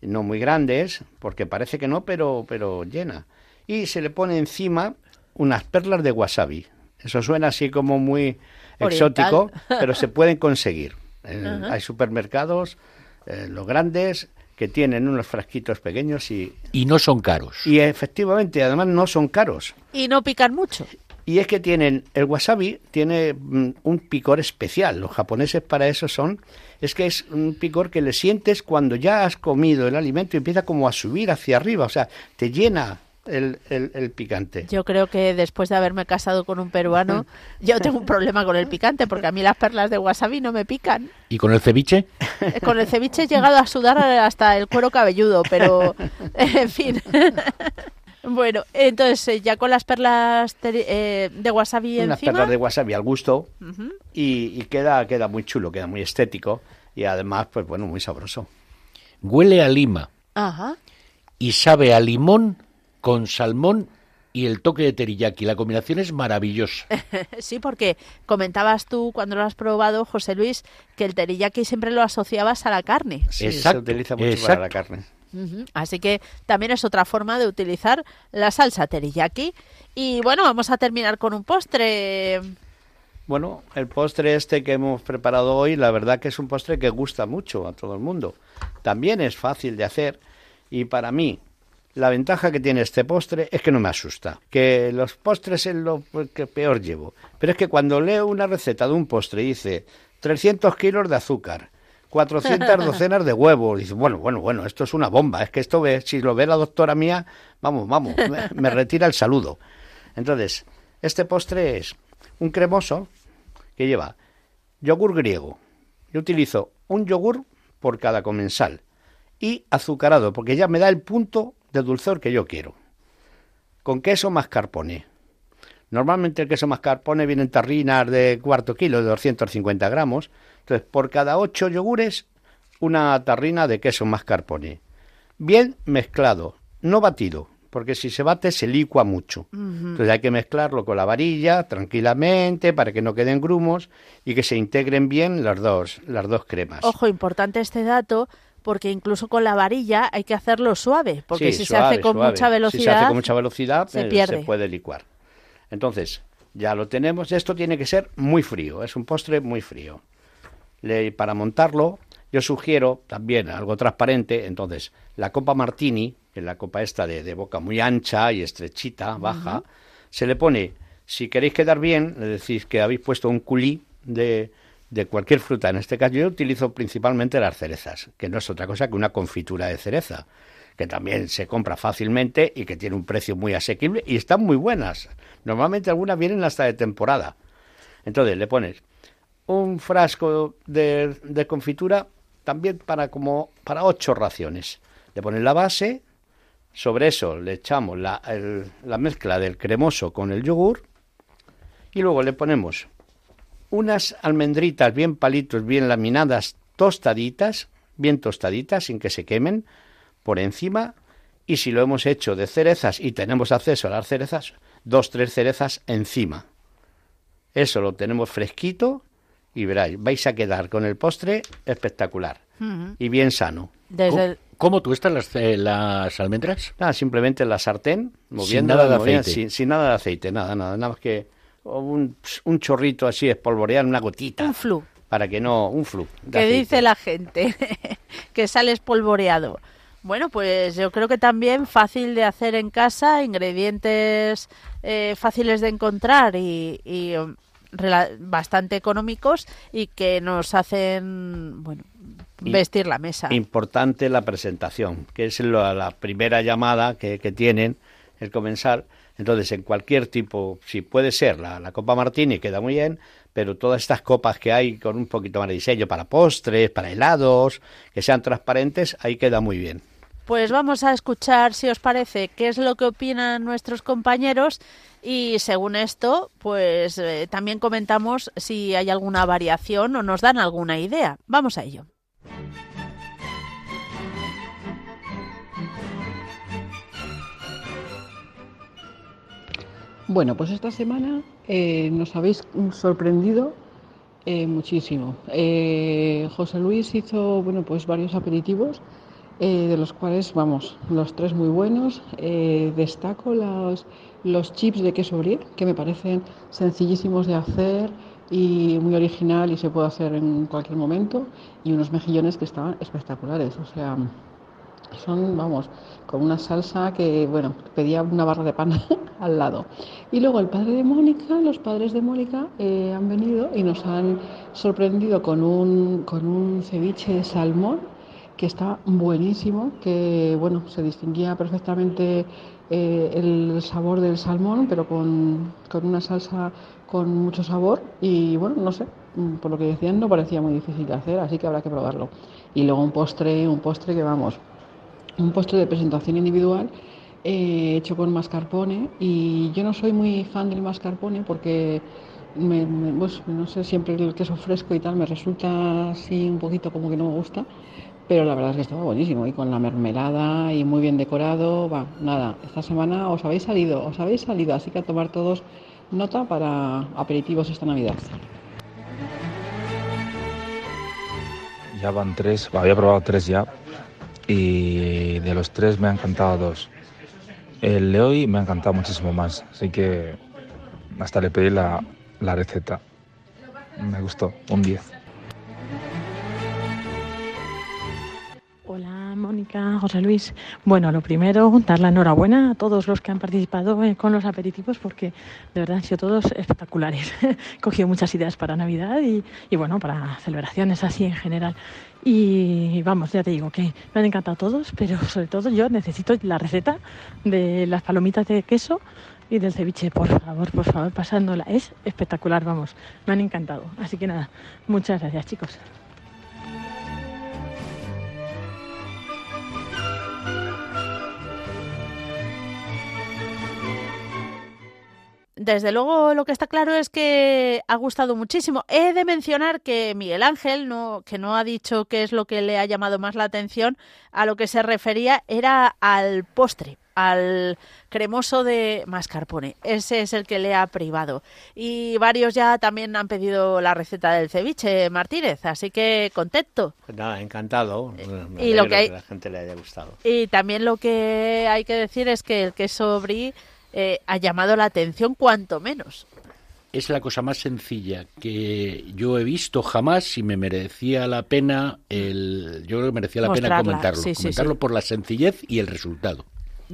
no muy grandes, porque parece que no, pero, pero llena. Y se le pone encima unas perlas de wasabi. Eso suena así como muy exótico, pero se *laughs* pueden conseguir. Eh, hay supermercados, eh, los grandes, que tienen unos frasquitos pequeños y... Y no son caros. Y efectivamente, además no son caros. Y no pican mucho. Y es que tienen, el wasabi tiene mm, un picor especial. Los japoneses para eso son, es que es un picor que le sientes cuando ya has comido el alimento y empieza como a subir hacia arriba, o sea, te llena el, el, picante. Yo creo que después de haberme casado con un peruano, *laughs* yo tengo un problema con el picante, porque a mí las perlas de wasabi no me pican. ¿Y con el ceviche? Eh, con el ceviche he llegado a sudar hasta el cuero cabelludo, pero *laughs* en fin. *laughs* Bueno, entonces eh, ya con las perlas eh, de wasabi Unas perlas de wasabi al gusto y, queda, queda muy chulo, queda muy estético y además, pues bueno, muy sabroso. Huele a lima. Ajá. Y sabe a limón con salmón y el toque de teriyaki. La combinación es maravillosa. *laughs* sí, porque comentabas tú cuando lo has probado, José Luis, que el teriyaki siempre lo asociabas a la carne. Sí, se utiliza mucho para la carne. Así que también es otra forma de utilizar la salsa teriyaki. Y bueno, vamos a terminar con un postre. Bueno, el postre este que hemos preparado hoy, la verdad que es un postre que gusta mucho a todo el mundo. También es fácil de hacer y para mí la ventaja que tiene este postre es que no me asusta. Que los postres es lo que peor llevo. Pero es que cuando leo una receta de un postre y dice 300 kilos de azúcar, 400 *laughs* docenas de huevos. Dice, bueno, bueno, bueno, esto es una bomba. Es que esto, ve, si lo ve la doctora mía, vamos, vamos, me, retira el saludo. Entonces, este postre es un cremoso que lleva yogur griego. Yo utilizo un yogur por cada comensal y azucarado, porque ya me da el punto de dulzor que yo quiero. Con queso mascarpone. Normalmente el queso mascarpone viene en tarrinas de cuarto kilo, de 250 gramos, entonces, por cada ocho yogures, una tarrina de queso mascarpone. Bien mezclado, no batido, porque si se bate se licua mucho. Entonces hay que mezclarlo con la varilla tranquilamente para que no queden grumos y que se integren bien las dos, las dos cremas. Ojo, importante este dato porque incluso con la varilla hay que hacerlo suave, porque si se hace con mucha velocidad, si se hace con mucha velocidad se, eh, se puede licuar. Entonces, ya lo tenemos, esto tiene que ser muy frío, es un postre muy frío para montarlo, yo sugiero también algo transparente, entonces la copa martini, que es la copa esta de, boca muy ancha y estrechita, baja, se le pone, si queréis quedar bien, le decís que habéis puesto un culí de, de cualquier fruta. En este caso yo utilizo principalmente las cerezas, que no es otra cosa que una confitura de cereza, que también se compra fácilmente y que tiene un precio muy asequible y están muy buenas. Normalmente algunas vienen hasta de temporada. Entonces le pones un frasco de, confitura también para como para ocho raciones. Le pones la base, sobre eso le echamos la, la mezcla del cremoso con el yogur y luego le ponemos unas almendritas bien palitos, bien laminadas, tostaditas, bien tostaditas, sin que se quemen, por encima. Y si lo hemos hecho de cerezas y tenemos acceso a las cerezas, dos, tres cerezas encima. Eso lo tenemos fresquito y veráis, vais a quedar con el postre espectacular y bien sano. ¿Cómo, tú estás las, eh, las almendras? Nada, simplemente en la sartén, moviendo sin nada de aceite. Sin, nada de aceite, nada, nada, nada más que un, un chorrito así, espolvorear una gotita. Un flu. Para que no, un flu. Que dice la gente *laughs* que sale espolvoreado. Bueno, pues yo creo que también fácil de hacer en casa, ingredientes eh, fáciles de encontrar y, y bastante económicos y que nos hacen, bueno, vestir la mesa. Importante la presentación, que es la, primera llamada que, tienen el comensal. Entonces, en cualquier tipo, si puede ser la, la, copa martini, queda muy bien, pero todas estas copas que hay con un poquito más de diseño para postres, para helados, que sean transparentes, ahí queda muy bien. Pues vamos a escuchar, si os parece, qué es lo que opinan nuestros compañeros y según esto, pues eh, también comentamos si hay alguna variación o nos dan alguna idea. Vamos a ello. Bueno, pues esta semana eh, nos habéis sorprendido eh, muchísimo. José Luis hizo bueno, pues varios aperitivos eh, de los cuales, vamos, los tres muy buenos. Eh, destaco los, los chips de queso brie, que me parecen sencillísimos de hacer y muy original y se puede hacer en cualquier momento. Y unos mejillones que estaban espectaculares. O sea, Son, vamos, con una salsa que, bueno, pedía una barra de pan *laughs* al lado. Y luego el padre de Mónica, los padres de Mónica eh, han venido y nos han sorprendido con un, con un ceviche de salmón que está buenísimo, que, bueno, se distinguía perfectamente eh, el sabor del salmón, pero con, con una salsa con mucho sabor y, bueno, no sé, por lo que decían no parecía muy difícil de hacer, así que habrá que probarlo. Y luego un postre, un postre que vamos, un postre de presentación individual eh, hecho con mascarpone y yo no soy muy fan del mascarpone porque me, pues, no sé, siempre el queso fresco y tal me resulta así un poquito como que no me gusta, pero la verdad es que estaba buenísimo y con la mermelada y muy bien decorado, va, nada, esta semana os habéis salido, os habéis salido, así que a tomar todos nota para aperitivos esta Navidad. Ya van tres, había probado tres ya, y de los tres me han encantado dos. El de hoy me ha encantado muchísimo más, así que hasta le pedí la, la receta. Me gustó, un 10. Mónica, José Luis. Bueno, lo primero, dar la enhorabuena a todos los que han participado eh, con los aperitivos porque de verdad han sido todos espectaculares. He *laughs* cogido muchas ideas para Navidad y, bueno, para celebraciones así en general. Y vamos, ya te digo que me han encantado todos, pero sobre todo yo necesito la receta de las palomitas de queso y del ceviche, por favor, por favor, pasándola. Es espectacular, vamos, me han encantado. Así que nada, muchas gracias chicos. Desde luego lo que está claro es que ha gustado muchísimo. He de mencionar que Miguel Ángel, no, que no ha dicho qué es lo que le ha llamado más la atención, a lo que se refería era al postre, al cremoso de mascarpone. Ese es el que le ha privado. Y varios ya también han pedido la receta del ceviche, Martínez, así que contento. Pues nada, encantado. y lo que, la gente le haya gustado. Y también lo que hay que decir es que el queso brie eh, ha llamado la atención cuanto menos. Es la cosa más sencilla que yo he visto jamás y me merecía la pena, el, yo creo que merecía la pena comentarlo, comentarlo por la sencillez y el resultado.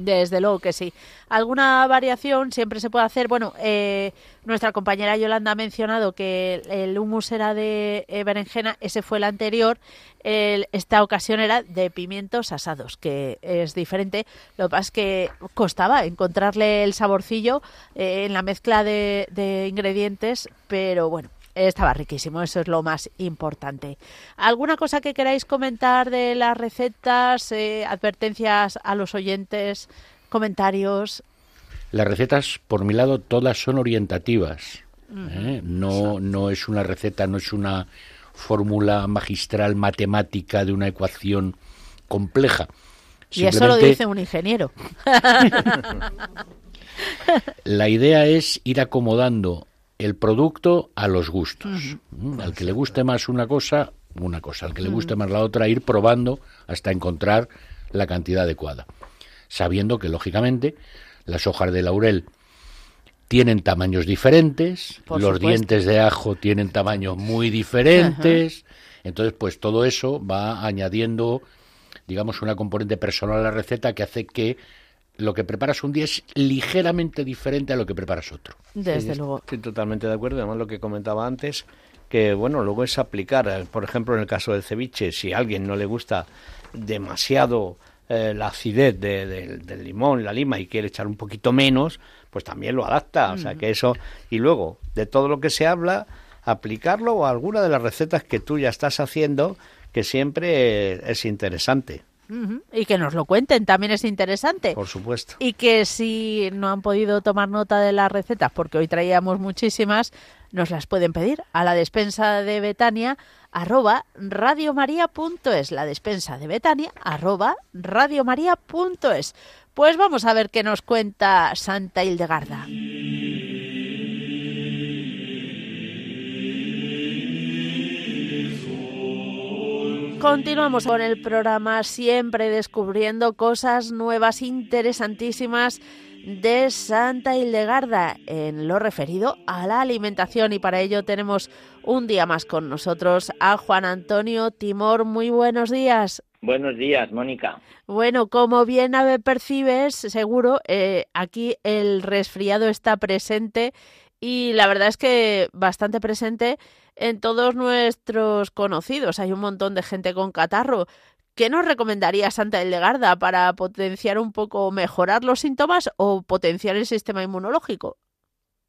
Desde luego que sí. Alguna variación siempre se puede hacer. Bueno, eh, nuestra compañera Yolanda ha mencionado que el, humus era de eh, berenjena, ese fue el anterior. esta ocasión era de pimientos asados, que es diferente. Lo que pasa es que costaba encontrarle el saborcillo eh, en la mezcla de ingredientes, pero bueno, estaba riquísimo, eso es lo más importante. ¿Alguna cosa que queráis comentar de las recetas, eh, advertencias a los oyentes, comentarios? Las recetas, por mi lado, todas son orientativas. ¿eh? No, no es una receta, no es una fórmula magistral matemática de una ecuación compleja. Y eso lo dice un ingeniero. *laughs* *laughs* La idea es ir acomodando el producto a los gustos. Mm, al que le guste más una cosa, una cosa. Al que le guste más la otra, ir probando hasta encontrar la cantidad adecuada. Sabiendo que, lógicamente, las hojas de laurel tienen tamaños diferentes, los dientes de ajo tienen tamaños muy diferentes. Entonces, pues todo eso va añadiendo, digamos, una componente personal a la receta que hace que lo que preparas un día es ligeramente diferente a lo que preparas otro. Desde luego. Estoy totalmente de acuerdo. Además, lo que comentaba antes, que bueno, luego es aplicar, eh, por ejemplo, en el caso del ceviche, si a alguien no le gusta demasiado eh, la acidez del limón, la lima y quiere echar un poquito menos, pues también lo adapta. O sea que eso, y luego, de todo lo que se habla, aplicarlo a alguna de las recetas que tú ya estás haciendo, que siempre es interesante. Y que nos lo cuenten, también es interesante. Por supuesto. Y que si no han podido tomar nota de las recetas, porque hoy traíamos muchísimas, nos las pueden pedir a la despensa de Betania arroba radiomaria.es, la despensa de Betania arroba radiomaria.es. Pues vamos a ver qué nos cuenta Santa Hildegarda. Continuamos con el programa, siempre descubriendo cosas nuevas, interesantísimas de Santa Hildegarda en lo referido a la alimentación y para ello tenemos un día más con nosotros a Juan Antonio Timor. Muy buenos días. Buenos días, Mónica. Bueno, como bien percibes, seguro, eh, aquí el resfriado está presente y la verdad es que bastante presente en todos nuestros conocidos. Hay un montón de gente con catarro. ¿Qué nos recomendaría Santa Hildegarda para potenciar un poco, mejorar los síntomas o potenciar el sistema inmunológico?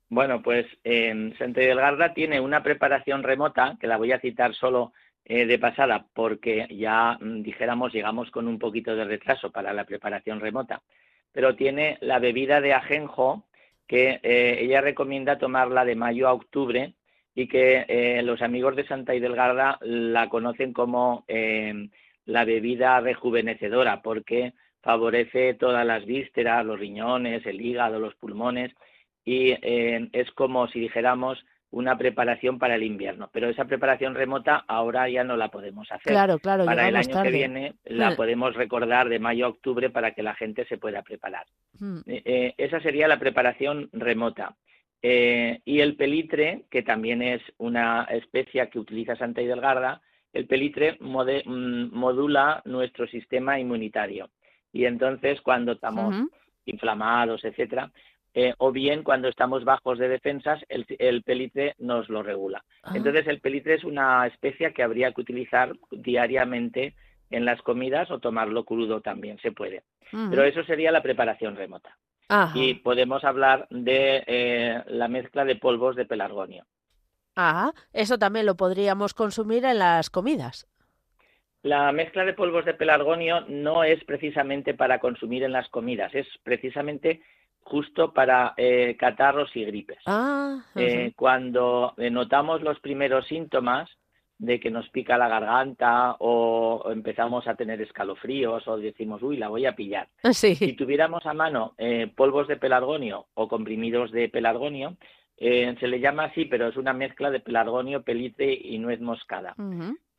Bueno, pues en Santa Hildegarda tiene una preparación remota, que la voy a citar solo eh, de pasada porque ya mm, dijéramos llegamos con un poquito de retraso para la preparación remota, pero tiene la bebida de ajenjo que eh, ella recomienda tomarla de mayo a octubre y que eh, los amigos de Santa Hidelgarda la conocen como la bebida rejuvenecedora porque favorece todas las vísceras, los riñones, el hígado, los pulmones y es como si dijéramos una preparación para el invierno, pero esa preparación remota ahora ya no la podemos hacer. Claro, claro. Para el año que viene la hmm. podemos recordar de mayo a octubre para que la gente se pueda preparar. Hmm. Eh, eh, esa sería la preparación remota. Eh, y el pelitre, que también es una especia que utiliza Santa Hidelgarda, el pelitre mm, modula nuestro sistema inmunitario. Y entonces cuando estamos inflamados, etcétera, eh, o bien cuando estamos bajos de defensas, el, el pelitre nos lo regula. Ah. Entonces, el pelitre es una especie que habría que utilizar diariamente en las comidas o tomarlo crudo también se puede. Pero eso sería la preparación remota. Y podemos hablar de eh, la mezcla de polvos de pelargonio. Ajá, eso también lo podríamos consumir en las comidas. La mezcla de polvos de pelargonio no es precisamente para consumir en las comidas, es precisamente justo para eh, catarros y gripes. Ah, eh, cuando notamos los primeros síntomas de que nos pica la garganta o empezamos a tener escalofríos o decimos, uy, la voy a pillar. *laughs* Si tuviéramos a mano polvos de pelargonio o comprimidos de pelargonio, se le llama así, pero es una mezcla de pelargonio, pelitre y nuez moscada.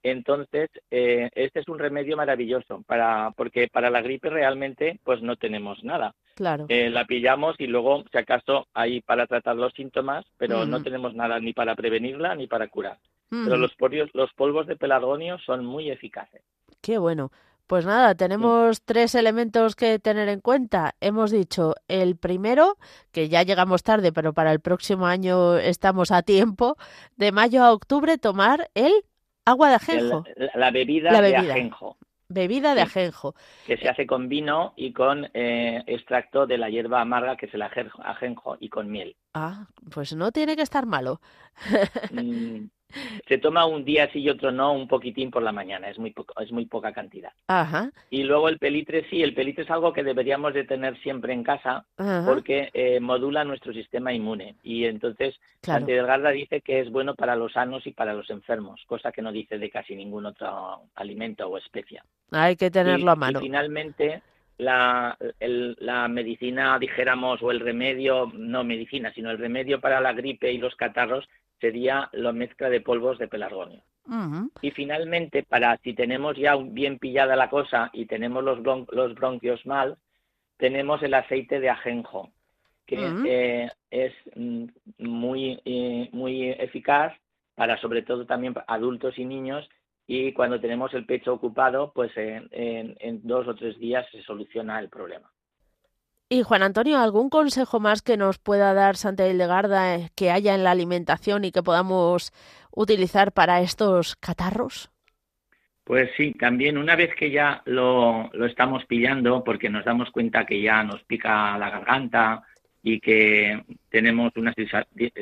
Entonces, eh, este es un remedio maravilloso para, porque para la gripe realmente pues no tenemos nada. Claro. Eh, la pillamos y luego, si acaso, hay para tratar los síntomas, pero no tenemos nada ni para prevenirla ni para curar. Pero los, los polvos de pelargonio son muy eficaces. Qué bueno. Pues nada, tenemos tres elementos que tener en cuenta. Hemos dicho el primero, que ya llegamos tarde, pero para el próximo año estamos a tiempo, de mayo a octubre tomar el Agua de ajenjo. La, bebida, de ajenjo. Bebida de ajenjo. Que se hace con vino y con eh, extracto de la hierba amarga, que es el ajenjo, y con miel. Ah, pues no tiene que estar malo. Mm, se toma un día sí y otro no, un poquitín por la mañana, es muy, es muy poca cantidad. Ajá. Y luego el pelitre, sí, el pelitre es algo que deberíamos de tener siempre en casa porque eh, modula nuestro sistema inmune. Y entonces, claro. Delgarda dice que es bueno para los sanos y para los enfermos, cosa que no dice de casi ningún otro alimento o especia. Hay que tenerlo a mano. Y finalmente, la, la, medicina, dijéramos, o el remedio, no medicina, sino el remedio para la gripe y los catarros sería la mezcla de polvos de pelargonio. Y finalmente, para si tenemos ya bien pillada la cosa y tenemos los, los bronquios mal, tenemos el aceite de ajenjo, que eh, es mm, muy, eh, muy eficaz para sobre todo también adultos y niños y cuando tenemos el pecho ocupado, pues en dos o tres días se soluciona el problema. Y Juan Antonio, ¿algún consejo más que nos pueda dar Santa Hildegarda eh, que haya en la alimentación y que podamos utilizar para estos catarros? Pues sí, también una vez que ya lo, lo estamos pillando, porque nos damos cuenta que ya nos pica la garganta y que tenemos una,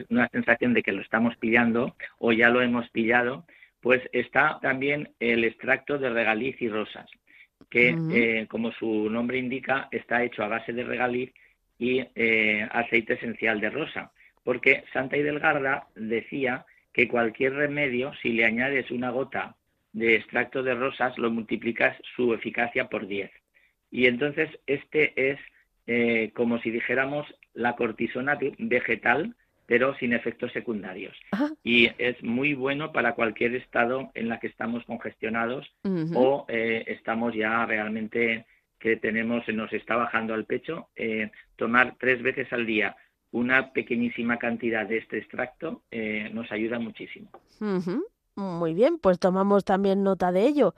una sensación de que lo estamos pillando o ya lo hemos pillado, pues está también el extracto de regaliz y rosas que, eh, como su nombre indica, está hecho a base de regaliz y eh, aceite esencial de rosa, porque Santa Hidelgarda decía que cualquier remedio, si le añades una gota de extracto de rosas, lo multiplicas su eficacia por 10. Y entonces este es eh, como si dijéramos la cortisona vegetal pero sin efectos secundarios. Y es muy bueno para cualquier estado en la que estamos congestionados o eh, estamos ya realmente que tenemos, nos está bajando al pecho, eh, tomar tres veces al día una pequeñísima cantidad de este extracto eh, nos ayuda muchísimo. Muy bien, pues tomamos también nota de ello.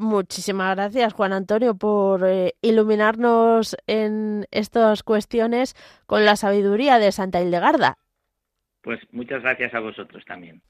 Muchísimas gracias, Juan Antonio, por eh, iluminarnos en estas cuestiones con la sabiduría de Santa Hildegarda. Pues muchas gracias a vosotros también.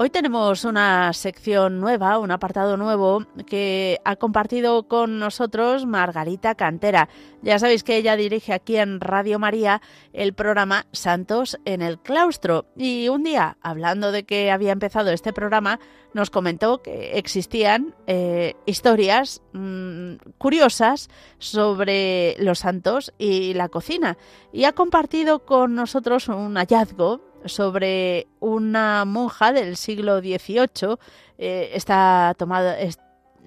Hoy tenemos una sección nueva, un apartado nuevo que ha compartido con nosotros Margarita Cantera. Ya sabéis que ella dirige aquí en Radio María el programa Santos en el Claustro. Y un día, hablando de que había empezado este programa, nos comentó que existían eh, historias mm, curiosas sobre los santos y la cocina. Y ha compartido con nosotros un hallazgo sobre una monja del siglo XVIII. Eh, está tomada,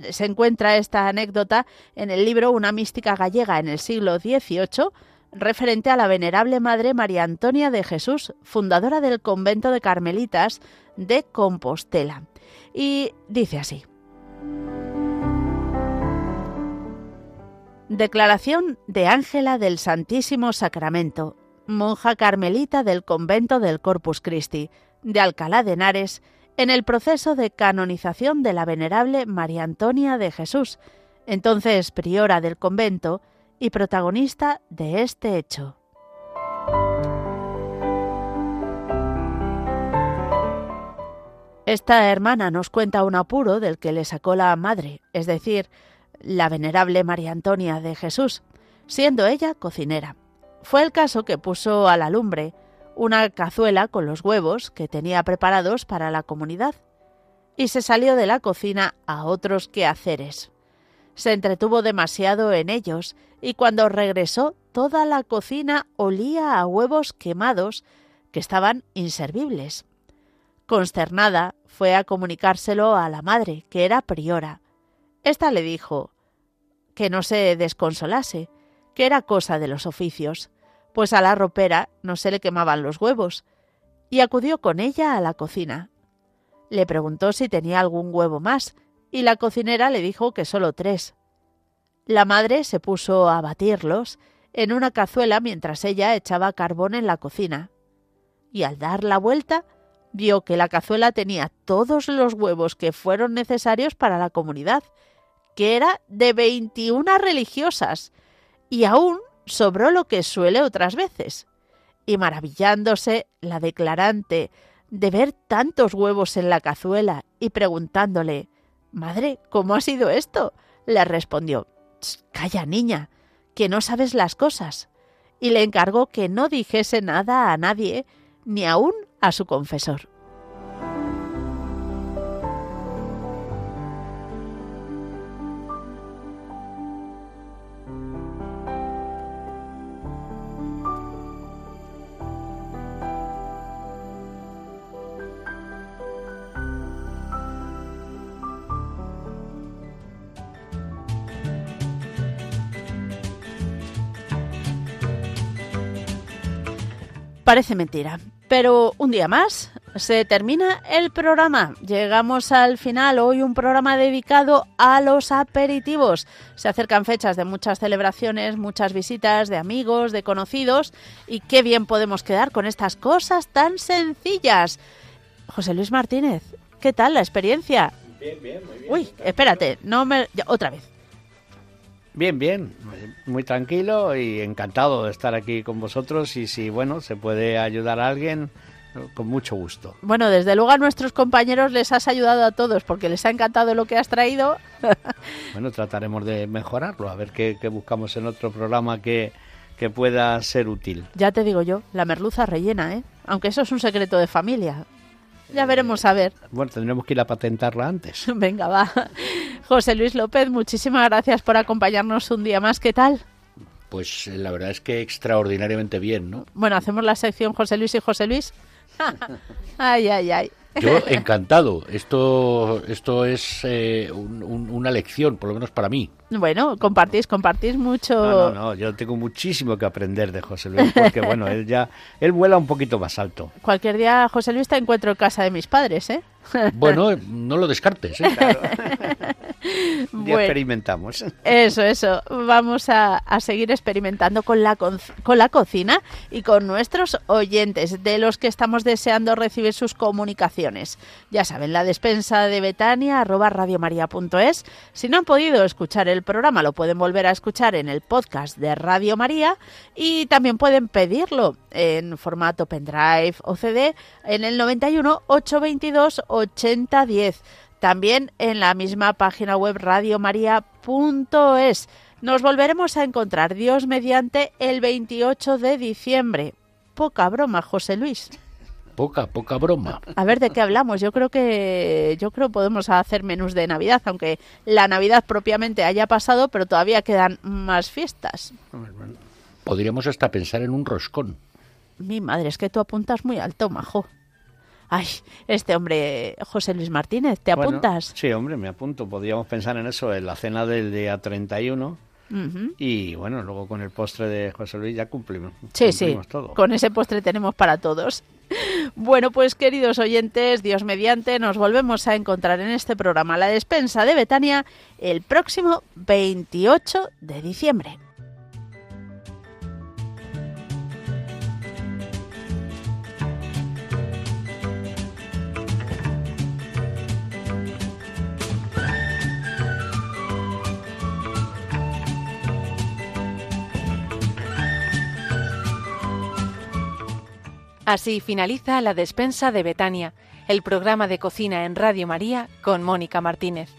se encuentra esta anécdota en el libro Una mística gallega en el siglo XVIII, referente a la venerable Madre María Antonia de Jesús, fundadora del convento de Carmelitas de Compostela. Y dice así. Declaración de Ángela del Santísimo Sacramento, monja carmelita del convento del Corpus Christi, de Alcalá de Henares, en el proceso de canonización de la venerable María Antonia de Jesús, entonces priora del convento y protagonista de este hecho. Esta hermana nos cuenta un apuro del que le sacó la madre, es decir, la venerable María Antonia de Jesús, siendo ella cocinera. Fue el caso que puso a la lumbre una cazuela con los huevos que tenía preparados para la comunidad y se salió de la cocina a otros quehaceres. Se entretuvo demasiado en ellos y cuando regresó toda la cocina olía a huevos quemados que estaban inservibles. Consternada, fue a comunicárselo a la madre, que era priora. Esta le dijo que no se desconsolase, que era cosa de los oficios, pues a la ropera no se le quemaban los huevos, y acudió con ella a la cocina. Le preguntó si tenía algún huevo más, y la cocinera le dijo que solo tres. La madre se puso a batirlos en una cazuela mientras ella echaba carbón en la cocina, y al dar la vuelta vio que la cazuela tenía todos los huevos que fueron necesarios para la comunidad, que era de veintiuna religiosas, y aún sobró lo que suele otras veces. Y maravillándose la declarante de ver tantos huevos en la cazuela y preguntándole Madre, ¿cómo ha sido esto? le respondió Calla, niña, que no sabes las cosas. y le encargó que no dijese nada a nadie, ni aun a su confesor. Parece mentira. Pero un día más se termina el programa. Llegamos al final. Hoy un programa dedicado a los aperitivos. Se acercan fechas de muchas celebraciones, muchas visitas de amigos, de conocidos. Y qué bien podemos quedar con estas cosas tan sencillas. José Luis Martínez, ¿qué tal la experiencia? Bien, bien, muy bien. Uy, espérate, no me... Otra vez. Bien, bien, muy tranquilo y encantado de estar aquí con vosotros y si, bueno, se puede ayudar a alguien, con mucho gusto. Bueno, desde luego a nuestros compañeros les has ayudado a todos porque les ha encantado lo que has traído. *laughs* bueno, trataremos de mejorarlo, a ver qué, buscamos en otro programa que, que pueda ser útil. Ya te digo yo, la merluza rellena, ¿eh? Aunque eso es un secreto de familia. Ya veremos a ver. Bueno, tendremos que ir a patentarla antes. *laughs* Venga, va. José Luis López, muchísimas gracias por acompañarnos un día más. ¿Qué tal? Pues eh, la verdad es que extraordinariamente bien, ¿no? Bueno, hacemos la sección José Luis y José Luis. *laughs* ay, ay, ay. Yo encantado. Esto, esto es eh, una lección, por lo menos para mí. Bueno, compartís, compartís mucho. No, no, no, yo tengo muchísimo que aprender de José Luis, porque *laughs* bueno, él ya, él vuela un poquito más alto. Cualquier día, José Luis, te encuentro en casa de mis padres, ¿eh? *laughs* Bueno, no lo descartes, ¿eh? *laughs* ya experimentamos. Eso, eso. Vamos a, seguir experimentando con la, con la cocina y con nuestros oyentes, de los que estamos deseando recibir sus comunicaciones. Ya saben, la despensa de Betania, arroba radiomaria.es. Si no han podido escuchar el programa, lo pueden volver a escuchar en el podcast de Radio María y también pueden pedirlo en formato pendrive o CD en el 91 822 8010 también en la misma página web radiomaria.es. Nos volveremos a encontrar, Dios mediante, el 28 de diciembre. Poca broma, José Luis. Poca, poca broma. A ver de qué hablamos. Yo creo que yo creo podemos hacer menús de Navidad, aunque la Navidad propiamente haya pasado, pero todavía quedan más fiestas. Podríamos hasta pensar en un roscón. Mi madre, es que tú apuntas muy alto, majo. Ay, este hombre, José Luis Martínez, ¿te apuntas? sí, hombre, me apunto. Podríamos pensar en eso, en la cena del día 31. Y bueno, luego con el postre de José Luis ya cumplimos. Sí, sí, con ese postre tenemos para todos. Bueno, pues queridos oyentes, Dios mediante, nos volvemos a encontrar en este programa La Despensa de Betania el próximo 28 de diciembre. Así finaliza La Despensa de Betania, el programa de cocina en Radio María con Mónica Martínez.